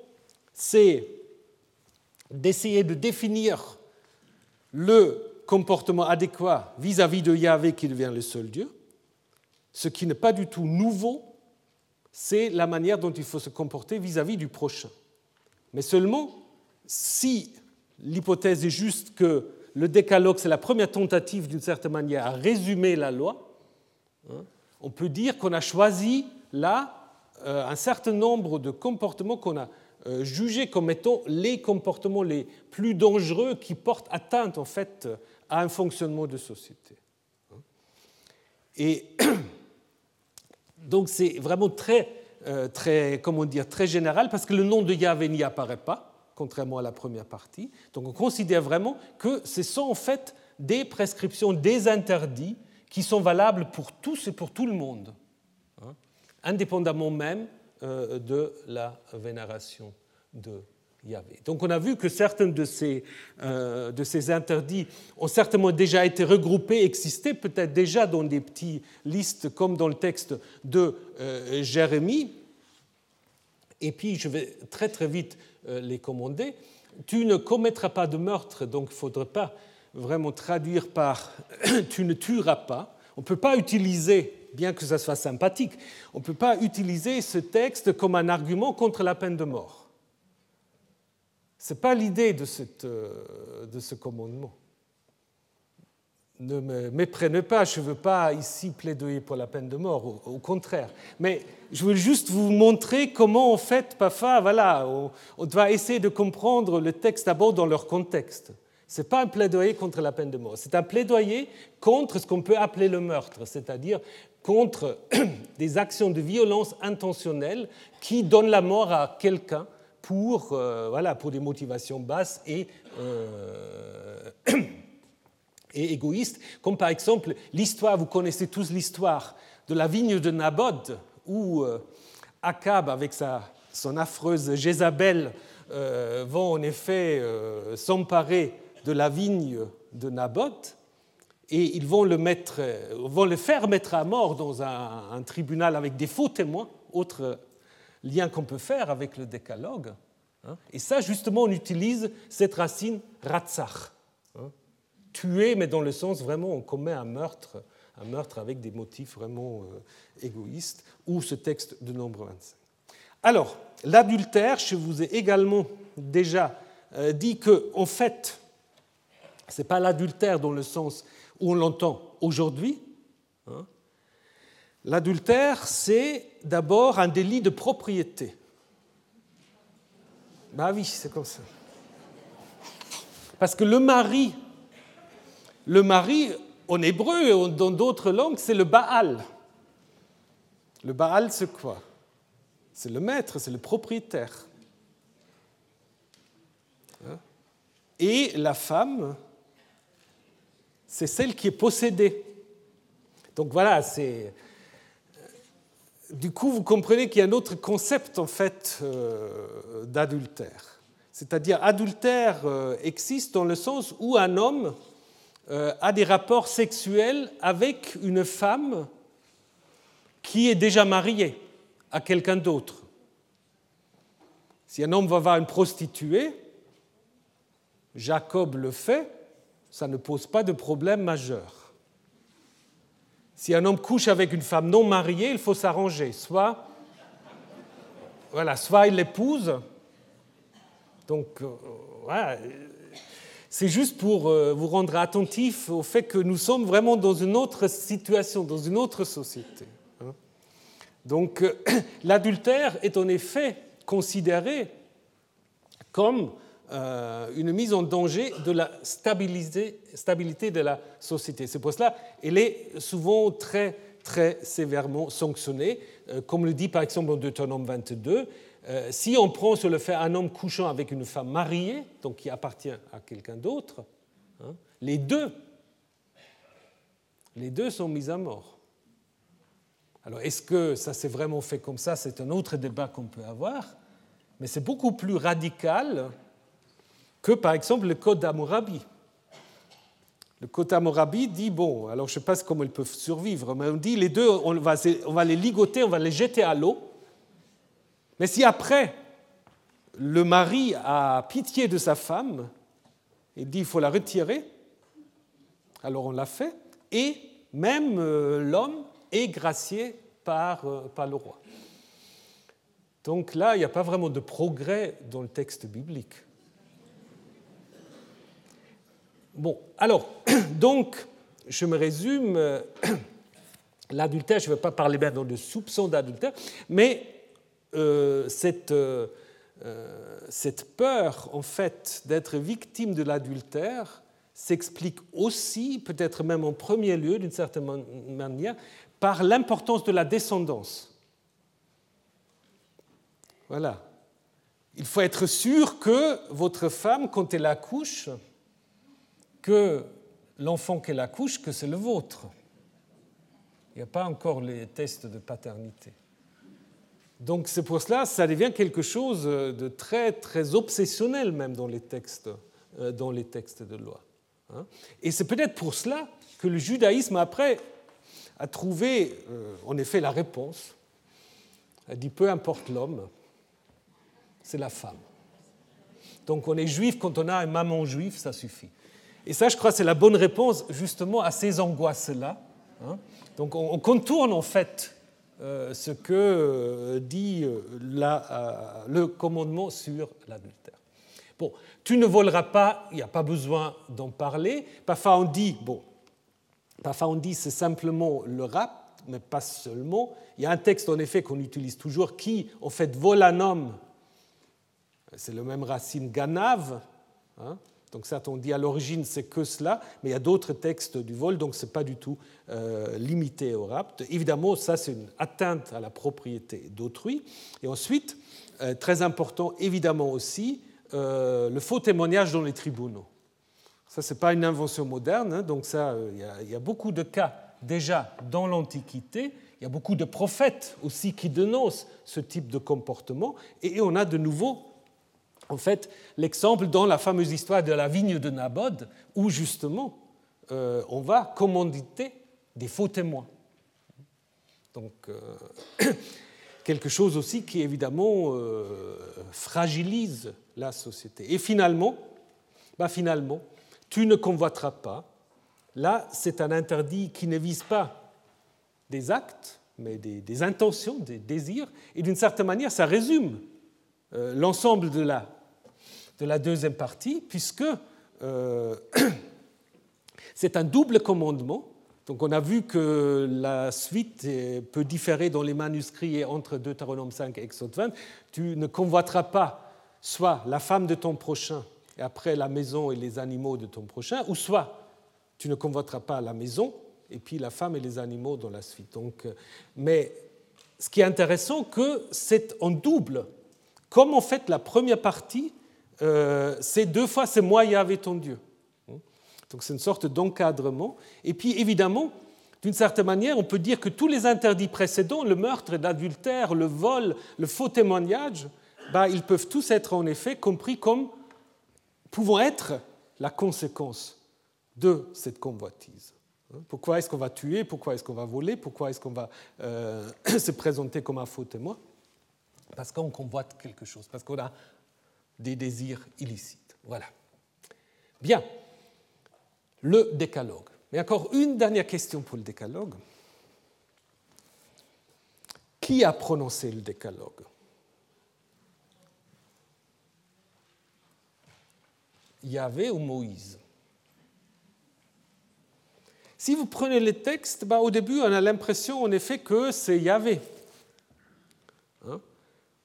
c'est d'essayer de définir le comportement adéquat vis-à-vis de Yahvé qui devient le seul Dieu. Ce qui n'est pas du tout nouveau, c'est la manière dont il faut se comporter vis-à-vis du prochain. Mais seulement si l'hypothèse est juste que le décalogue, c'est la première tentative d'une certaine manière à résumer la loi, hein, on peut dire qu'on a choisi là euh, un certain nombre de comportements qu'on a euh, jugés comme étant les comportements les plus dangereux qui portent atteinte en fait à un fonctionnement de société. Et donc c'est vraiment très, euh, très, comment dire, très général parce que le nom de Yahvé n'y apparaît pas, contrairement à la première partie. Donc on considère vraiment que ce sont en fait des prescriptions, des interdits qui sont valables pour tous et pour tout le monde, hein, indépendamment même euh, de la vénération de donc on a vu que certains de ces, euh, de ces interdits ont certainement déjà été regroupés, existaient peut-être déjà dans des petites listes comme dans le texte de euh, Jérémie. Et puis je vais très très vite euh, les commander. Tu ne commettras pas de meurtre, donc il ne faudrait pas vraiment traduire par tu ne tueras pas. On ne peut pas utiliser, bien que ça soit sympathique, on ne peut pas utiliser ce texte comme un argument contre la peine de mort. Ce n'est pas l'idée de, euh, de ce commandement. Ne me méprenez pas, je ne veux pas ici plaidoyer pour la peine de mort, au, contraire. Mais je veux juste vous montrer comment, en fait, parfois, voilà, on, on doit essayer de comprendre le texte d'abord dans leur contexte. Ce n'est pas un plaidoyer contre la peine de mort, c'est un plaidoyer contre ce qu'on peut appeler le meurtre, c'est-à-dire contre des actions de violence intentionnelles qui donnent la mort à quelqu'un pour, euh, voilà, pour des motivations basses et, euh, et égoïstes, comme par exemple l'histoire, vous connaissez tous l'histoire de la vigne de Naboth, où euh, Akab, avec sa, son affreuse Jézabel, vont en effet s'emparer de la vigne de Naboth, et ils vont le, mettre, vont le faire mettre à mort dans un, un tribunal avec des faux témoins, autre lien qu'on peut faire avec le décalogue. Hein. Et ça, justement, on utilise cette racine ratzach. Hein. Tuer, mais dans le sens vraiment, on commet un meurtre, un meurtre avec des motifs vraiment euh, égoïstes, ou ce texte de nombre 25. Alors, l'adultère, je vous ai également déjà euh, dit que, en fait, ce n'est pas l'adultère dans le sens où on l'entend aujourd'hui. L'adultère, c'est d'abord un délit de propriété. Bah oui, c'est comme ça. Parce que le mari, le mari, en hébreu et dans d'autres langues, c'est le Baal. Le Baal, c'est quoi? C'est le maître, c'est le propriétaire. Hein? Et la femme, c'est celle qui est possédée. Donc voilà, c'est du coup, vous comprenez qu'il y a un autre concept en fait euh, d'adultère. C'est-à-dire, adultère euh, existe dans le sens où un homme euh, a des rapports sexuels avec une femme qui est déjà mariée à quelqu'un d'autre. Si un homme va voir une prostituée, Jacob le fait, ça ne pose pas de problème majeur. Si un homme couche avec une femme non mariée, il faut s'arranger. Soit, voilà, soit il l'épouse. Donc, euh, voilà. C'est juste pour euh, vous rendre attentif au fait que nous sommes vraiment dans une autre situation, dans une autre société. Hein. Donc, euh, l'adultère est en effet considéré comme une mise en danger de la stabilité, de la société. C'est pour cela qu'elle est souvent très, très sévèrement sanctionnée. Euh, comme le dit par exemple en Deutéronome 22, euh, si on prend sur le fait un homme couchant avec une femme mariée, donc qui appartient à quelqu'un d'autre, hein, les deux, les deux sont mis à mort. Alors est-ce que ça s'est vraiment fait comme ça? C'est un autre débat qu'on peut avoir, mais c'est beaucoup plus radical que par exemple le code d'Amourabi. Le code d'Amourabi dit, bon, alors je ne sais pas comment ils peuvent survivre, mais on dit les deux, on va, les ligoter, on va les jeter à l'eau. Mais si après, le mari a pitié de sa femme, il dit il faut la retirer, alors on l'a fait, et même euh, l'homme est gracié par, euh, par le roi. Donc là, il n'y a pas vraiment de progrès dans le texte biblique. Bon, alors, donc, je me résume, l'adultère, je ne vais pas parler maintenant de soupçon d'adultère, mais euh, cette, euh, euh, cette peur, en fait, d'être victime de l'adultère s'explique aussi, peut-être même en premier lieu, d'une certaine manière, par l'importance de la descendance. Voilà. Il faut être sûr que votre femme, quand elle accouche, que l'enfant qu'elle accouche, que c'est le vôtre. Il n'y a pas encore les tests de paternité. Donc c'est pour cela, ça devient quelque chose de très, très obsessionnel même dans les textes, euh, dans les textes de loi. Hein. Et c'est peut-être pour cela que le judaïsme, après, a trouvé euh, en effet la réponse. A dit peu importe l'homme, c'est la femme. Donc on est juif quand on a un maman juif, ça suffit. Et ça, je crois, c'est la bonne réponse justement à ces angoisses-là. Hein. Donc on, contourne en fait euh, ce que euh, dit euh, le commandement sur l'adultère. Bon, tu ne voleras pas, il n'y a pas besoin d'en parler. Parfois on dit, bon, parfois on dit c'est simplement le rap, mais pas seulement. Il y a un texte en effet qu'on utilise toujours qui en fait vole un homme. C'est le même racine ganave. Hein. Donc ça, on dit à l'origine c'est que cela, mais il y a d'autres textes du vol, donc ce n'est pas du tout euh, limité au rapt. Évidemment, ça c'est une atteinte à la propriété d'autrui. Et ensuite, euh, très important évidemment aussi, euh, le faux témoignage dans les tribunaux. Ça, ce n'est pas une invention moderne, hein, donc ça, il y, a beaucoup de cas déjà dans l'Antiquité. Il y a beaucoup de prophètes aussi qui dénoncent ce type de comportement. Et on a de nouveau, en fait, l'exemple dans la fameuse histoire de la vigne de Nabod, où justement, on va commanditer des faux témoins. Donc, quelque chose aussi qui évidemment euh, fragilise la société. Et finalement, bah finalement, tu ne convoiteras pas. Là, c'est un interdit qui ne vise pas des actes, mais des, intentions, des désirs. Et d'une certaine manière, ça résume euh, l'ensemble de la, de la deuxième partie, puisque euh, c'est un double commandement donc on a vu que la suite peut différer dans les manuscrits et entre Deutéronome 5 et Exode 20. Tu ne convoiteras pas soit la femme de ton prochain et après la maison et les animaux de ton prochain, ou soit tu ne convoiteras pas la maison et puis la femme et les animaux dans la suite. Donc, euh, mais ce qui est intéressant, que c'est en double. Comme en fait la première partie, euh, c'est deux fois c'est moi Yahvé ton Dieu. Donc c'est une sorte d'encadrement. Et puis évidemment, d'une certaine manière, on peut dire que tous les interdits précédents, le meurtre, l'adultère, le vol, le faux témoignage, bah, ils peuvent tous être en effet compris comme pouvant être la conséquence de cette convoitise. Pourquoi est-ce qu'on va tuer? Pourquoi est-ce qu'on va voler? Pourquoi est-ce qu'on va euh, se présenter comme un faux témoin? Parce qu'on convoite quelque chose, parce qu'on a des désirs illicites. Voilà. Bien le décalogue. Mais encore une dernière question pour le décalogue. Qui a prononcé le décalogue? Yahvé ou Moïse? Si vous prenez les textes, bah, au début, on a l'impression en effet que c'est Yahvé.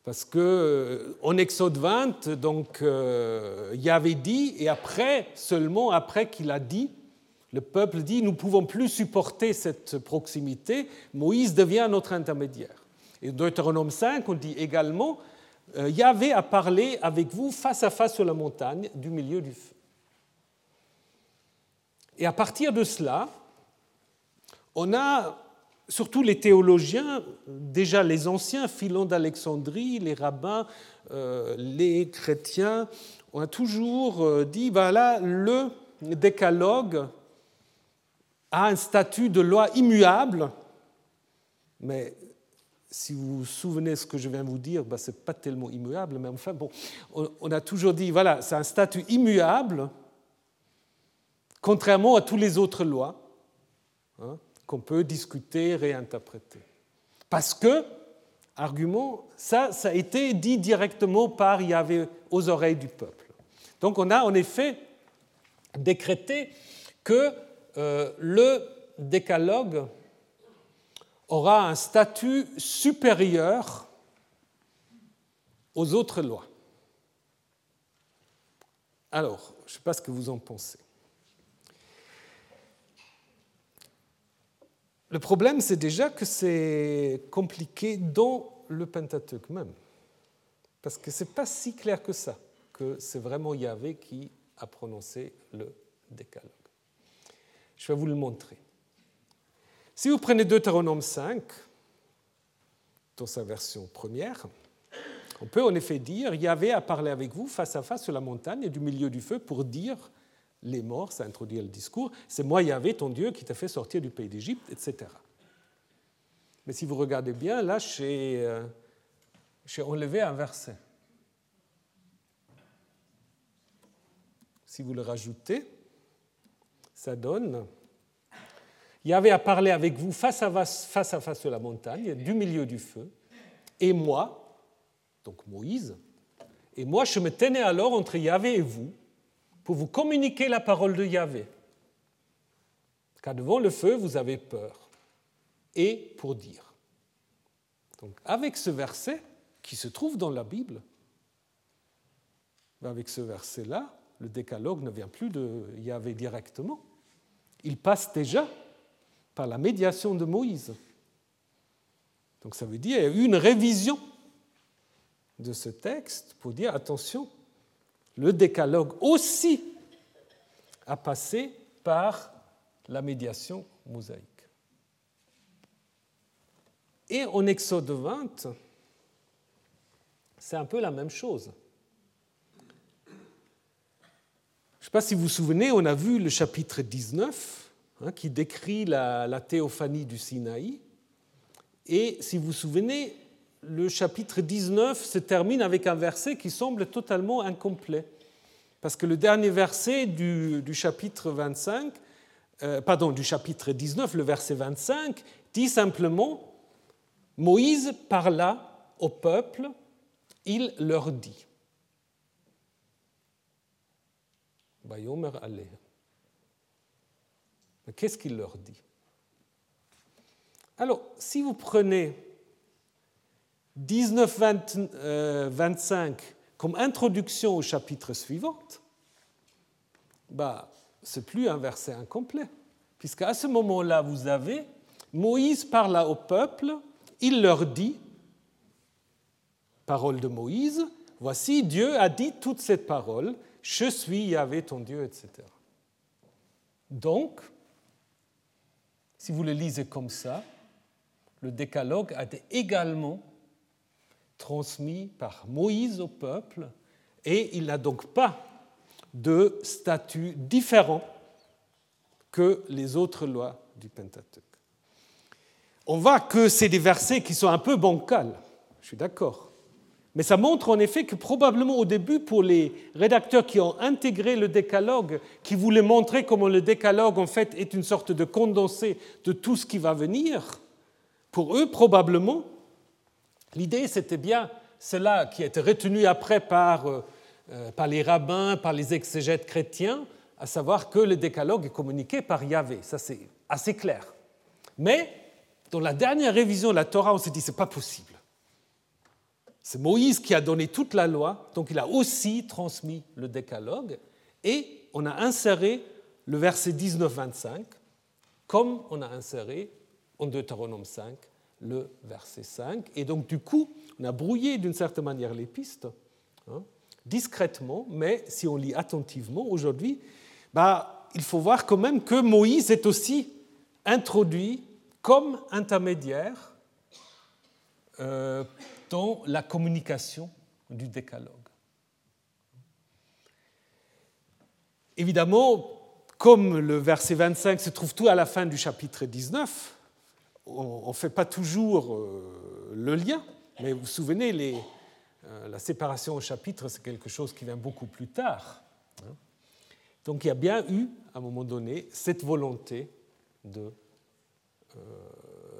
Parce que euh, en Exode 20, donc euh, Yahvé dit, et après, seulement après qu'il a dit, le peuple dit nous ne pouvons plus supporter cette proximité, Moïse devient notre intermédiaire. Et Deutéronome 5, on dit également euh, Yahvé a parlé avec vous face à face sur la montagne du milieu du feu. Et à partir de cela, on a surtout les théologiens, déjà les anciens, Philon d'Alexandrie, les rabbins, euh, les chrétiens, on a toujours euh, dit voilà, le décalogue a un statut de loi immuable, mais si vous vous souvenez ce que je viens de vous dire, ben, ce n'est pas tellement immuable, mais enfin, bon, on a toujours dit, voilà, c'est un statut immuable, contrairement à toutes les autres lois hein, qu'on peut discuter, réinterpréter. Parce que, argument, ça, ça a été dit directement par Yahvé aux oreilles du peuple. Donc on a en effet décrété que euh, le décalogue aura un statut supérieur aux autres lois. Alors, je ne sais pas ce que vous en pensez. Le problème, c'est déjà que c'est compliqué dans le Pentateuque même. Parce que ce n'est pas si clair que ça, que c'est vraiment Yahvé qui a prononcé le décalogue. Je vais vous le montrer. Si vous prenez Deutéronome 5, dans sa version première, on peut en effet dire Yahvé a parlé avec vous face à face sur la montagne et du milieu du feu pour dire les morts, ça introduit le discours, c'est moi Yahvé, ton Dieu, qui t'a fait sortir du pays d'Égypte, etc. Mais si vous regardez bien, là, j'ai euh, enlevé un verset. Si vous le rajoutez, ça donne Yahvé a parlé avec vous face à face, face à face sur la montagne, du milieu du feu, et moi, donc Moïse, Et moi, je me tenais alors entre Yahvé et vous pour vous communiquer la parole de Yahvé. Car devant le feu, vous avez peur. Et pour dire. Donc, avec ce verset qui se trouve dans la Bible, avec ce verset-là, le décalogue ne vient plus de Yahvé directement. Il passe déjà par la médiation de Moïse. Donc ça veut dire qu'il y a eu une révision de ce texte pour dire attention, le décalogue aussi a passé par la médiation mosaïque. Et en Exode 20, c'est un peu la même chose. Je ne sais pas si vous vous souvenez, on a vu le chapitre 19 hein, qui décrit la, la, théophanie du Sinaï. Et si vous vous souvenez, le chapitre 19 se termine avec un verset qui semble totalement incomplet. Parce que le dernier verset du, chapitre 25, euh, pardon, du chapitre 19, le verset 25, dit simplement Moïse parla au peuple, il leur dit. Qu'est-ce qu'il leur dit? Alors, si vous prenez 19-25 euh, comme introduction au chapitre suivant, bah, ce n'est plus un verset incomplet, puisqu'à ce moment-là, vous avez Moïse parla au peuple, il leur dit, parole de Moïse, voici Dieu a dit toute cette parole, je suis Yahvé ton Dieu, etc. Donc, si vous le lisez comme ça, le décalogue a également transmis par Moïse au peuple, et il n'a donc pas de statut différent que les autres lois du Pentateuque. On voit que c'est des versets qui sont un peu bancals, je suis d'accord. Mais ça montre en effet que probablement au début, pour les rédacteurs qui ont intégré le décalogue, qui voulaient montrer comment le décalogue en fait est une sorte de condensé de tout ce qui va venir, pour eux probablement, L'idée, c'était bien cela qui a été retenu après par, euh, euh, par les rabbins, par les exégètes chrétiens, à savoir que le décalogue est communiqué par Yahvé. Ça, c'est assez clair. Mais dans la dernière révision de la Torah, on s'est dit, c'est pas possible. C'est Moïse qui a donné toute la loi, donc il a aussi transmis le décalogue, et on a inséré le verset 19-25, comme on a inséré en Deutéronome 5 le verset 5. Et donc, du coup, on a brouillé d'une certaine manière les pistes, hein, discrètement, mais si on lit attentivement aujourd'hui, bah, il faut voir quand même que Moïse est aussi introduit comme intermédiaire euh, dans la communication du décalogue. Évidemment, comme le verset 25 se trouve tout à la fin du chapitre 19, on ne fait pas toujours euh, le lien, mais vous vous souvenez, euh, la séparation au chapitre, c'est quelque chose qui vient beaucoup plus tard. Hein. Donc il y a bien eu, à un moment donné, cette volonté de euh,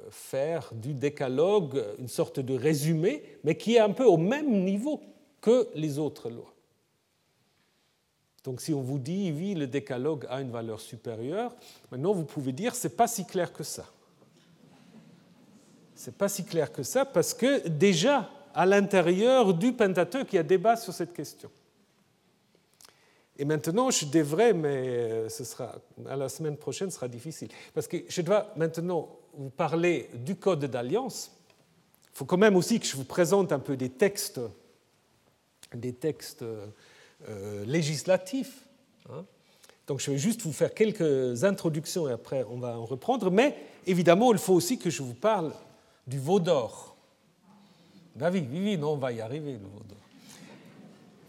faire du décalogue une sorte de résumé, mais qui est un peu au même niveau que les autres lois. Donc si on vous dit, oui, le décalogue a une valeur supérieure, maintenant vous pouvez dire, c'est pas si clair que ça. Ce n'est pas si clair que ça, parce que déjà, à l'intérieur du Pentateuque, il y a débat sur cette question. Et maintenant, je devrais, mais euh, ce sera, à la semaine prochaine, ce sera difficile. Parce que je dois maintenant vous parler du Code d'alliance. Il faut quand même aussi que je vous présente un peu des textes, des textes euh, législatifs. Hein. Donc je vais juste vous faire quelques introductions et après on va en reprendre. Mais évidemment, il faut aussi que je vous parle du veau d'or. Ben oui, oui, non, on va y arriver, le veau d'or.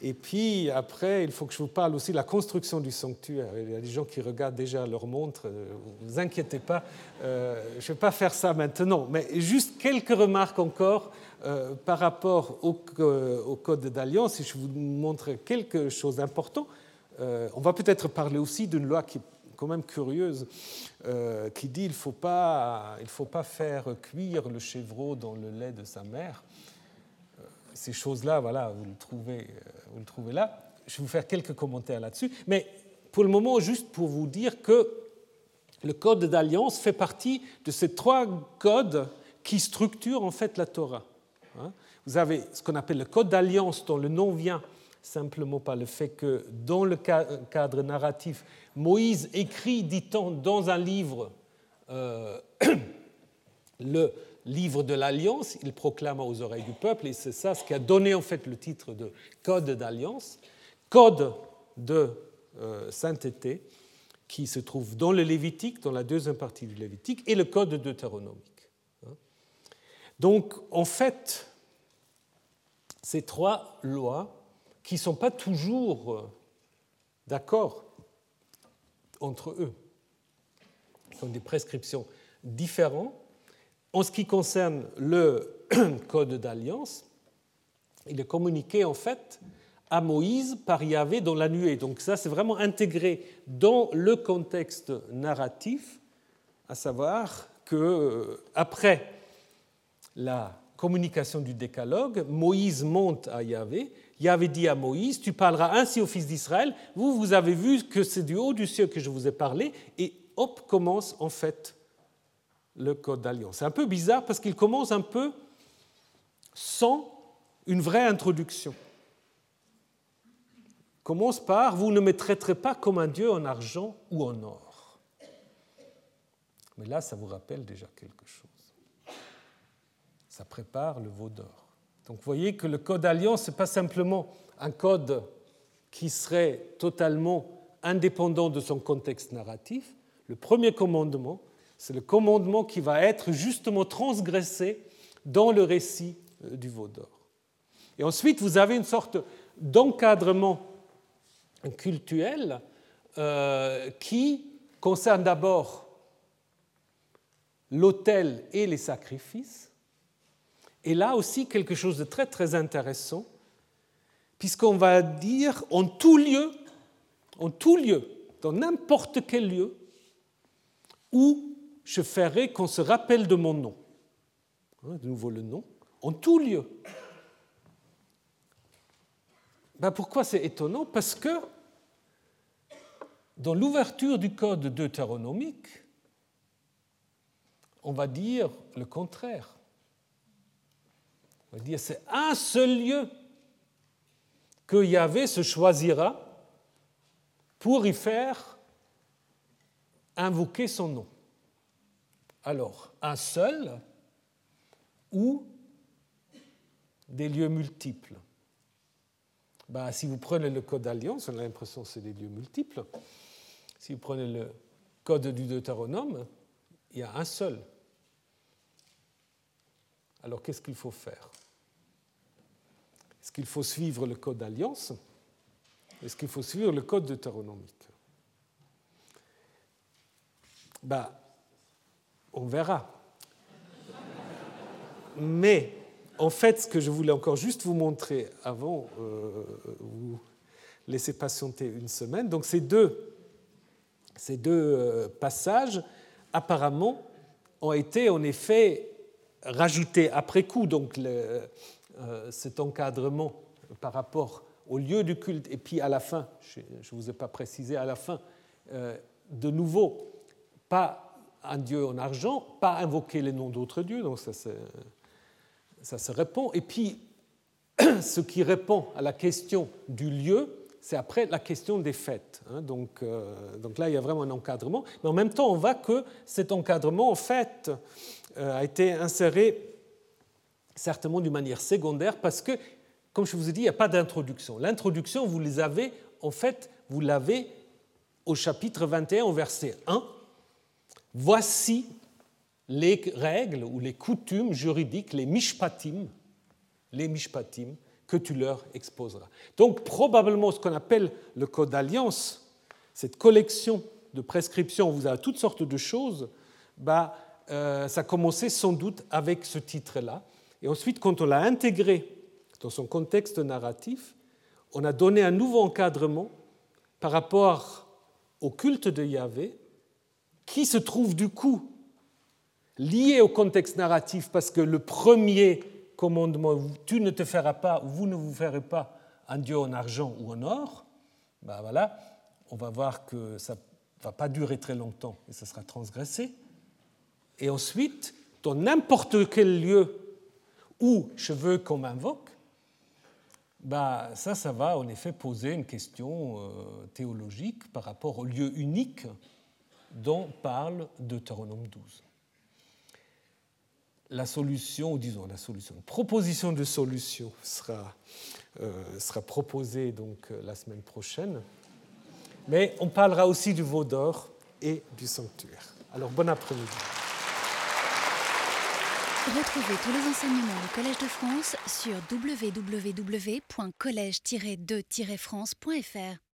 Et puis après, il faut que je vous parle aussi de la construction du sanctuaire. Il y a des gens qui regardent déjà leur montre, ne euh, vous inquiétez pas, euh, je ne vais pas faire ça maintenant, mais juste quelques remarques encore euh, par rapport au, au code d'alliance, et je vous montre quelque chose d'important. on va peut-être parler aussi d'une loi qui quand même curieuse, euh, qui dit il ne faut, pas, il faut pas faire cuire le chevreau dans le lait de sa mère. Euh, ces choses-là, voilà, vous le, trouvez, vous le trouvez là. Je vais vous faire quelques commentaires là-dessus. Mais pour le moment, juste pour vous dire que le code d'alliance fait partie de ces trois codes qui structurent en fait la Torah. Hein. Vous avez ce qu'on appelle le code d'alliance dont le nom vient simplement par le fait que dans le cadre narratif, Moïse écrit, dit-on, dans un livre, euh, le livre de l'alliance, il proclame aux oreilles du peuple, et c'est ça ce qui a donné en fait le titre de Code d'alliance, Code de euh, sainteté, qui se trouve dans le Lévitique, dans la deuxième partie du Lévitique, et le Code deutéronomique. Hein. Donc, en fait, ces trois lois, qui ne sont pas toujours euh, d'accord entre eux, sont des prescriptions différentes, en ce qui concerne le code d'alliance, il est communiqué en fait à Moïse par Yahvé dans la nuée. Donc ça, c'est vraiment intégré dans le contexte narratif, à savoir que euh, après la communication du décalogue, Moïse monte à Yahvé. Yahvé dit à Moïse, tu parleras ainsi aux fils d'Israël, vous, vous avez vu que c'est du haut du ciel que je vous ai parlé, et hop, commence en fait le code d'alliance. C'est un peu bizarre parce qu'il commence un peu sans une vraie introduction. Il commence par Vous ne me traiterez pas comme un Dieu en argent ou en or. Mais là, ça vous rappelle déjà quelque chose. Ça prépare le veau d'or. Donc vous voyez que le code d'alliance, ce n'est pas simplement un code qui serait totalement indépendant de son contexte narratif. Le premier commandement, c'est le commandement qui va être justement transgressé dans le récit euh, du veau d'or. Et ensuite, vous avez une sorte d'encadrement cultuel euh, qui concerne d'abord l'autel et les sacrifices. Et là aussi, quelque chose de très très intéressant, puisqu'on va dire en tout lieu, en tout lieu, dans n'importe quel lieu, où je ferai qu'on se rappelle de mon nom. Hein, de nouveau le nom, en tout lieu. Ben pourquoi c'est étonnant? Parce que dans l'ouverture du code deutéronomique, on va dire le contraire. On va dire c'est un seul lieu que Yahvé se choisira pour y faire invoquer son nom. Alors, un seul ou des lieux multiples? Ben, Si vous prenez le code d'alliance, on a l'impression que c'est des lieux multiples. Si vous prenez le code du Deutéronome, il y a un seul. Alors qu'est-ce qu'il faut faire? Qu'il faut suivre le code d'alliance Est-ce qu'il faut suivre le code deutéronomique ben, on verra. Mais en fait, ce que je voulais encore juste vous montrer avant, euh, vous laisser patienter une semaine, donc ces deux, ces deux euh, passages, apparemment, ont été en effet rajoutés après coup, donc le, cet encadrement par rapport au lieu du culte, et puis à la fin, je ne vous ai pas précisé, à la fin, euh, de nouveau, pas un Dieu en argent, pas invoquer les noms d'autres dieux, donc ça se, ça se répond. Et puis, ce qui répond à la question du lieu, c'est après la question des fêtes. Hein. donc, euh, donc, là, il y a vraiment un encadrement. Mais en même temps, on voit que cet encadrement, en fait, euh, a été inséré certainement d'une manière secondaire parce que, comme je vous ai dit, il n'y a pas d'introduction. L'introduction, vous les avez, en fait, vous l'avez au chapitre 21, au verset 1 Voici les règles ou les coutumes juridiques, les mishpatim, les mishpatim que tu leur exposeras. Donc probablement ce qu'on appelle le code d'alliance, cette collection de prescriptions vous avez toutes sortes de choses, bah, euh, ça a commencé sans doute avec ce titre-là. Et ensuite, quand on l'a intégré dans son contexte narratif, on a donné un nouveau encadrement par rapport au culte de Yahvé, qui se trouve du coup lié au contexte narratif parce que le premier commandement tu ne te feras pas, vous ne vous ferez pas un dieu en argent ou en or, ben voilà, on va voir que ça ne va pas durer très longtemps et ça sera transgressé. Et ensuite, dans n'importe quel lieu où je veux qu'on m'invoque, bah, ça, ça va en effet poser une question euh, théologique par rapport au lieu unique dont parle Deutéronome 12. La solution, ou disons la solution, la proposition de solution sera, euh, sera proposée donc euh, la semaine prochaine. Mais on parlera aussi du veau d'or et du sanctuaire. Alors bon après-midi.
Retrouvez tous les enseignements du Collège de France sur www.colège-2-france.fr.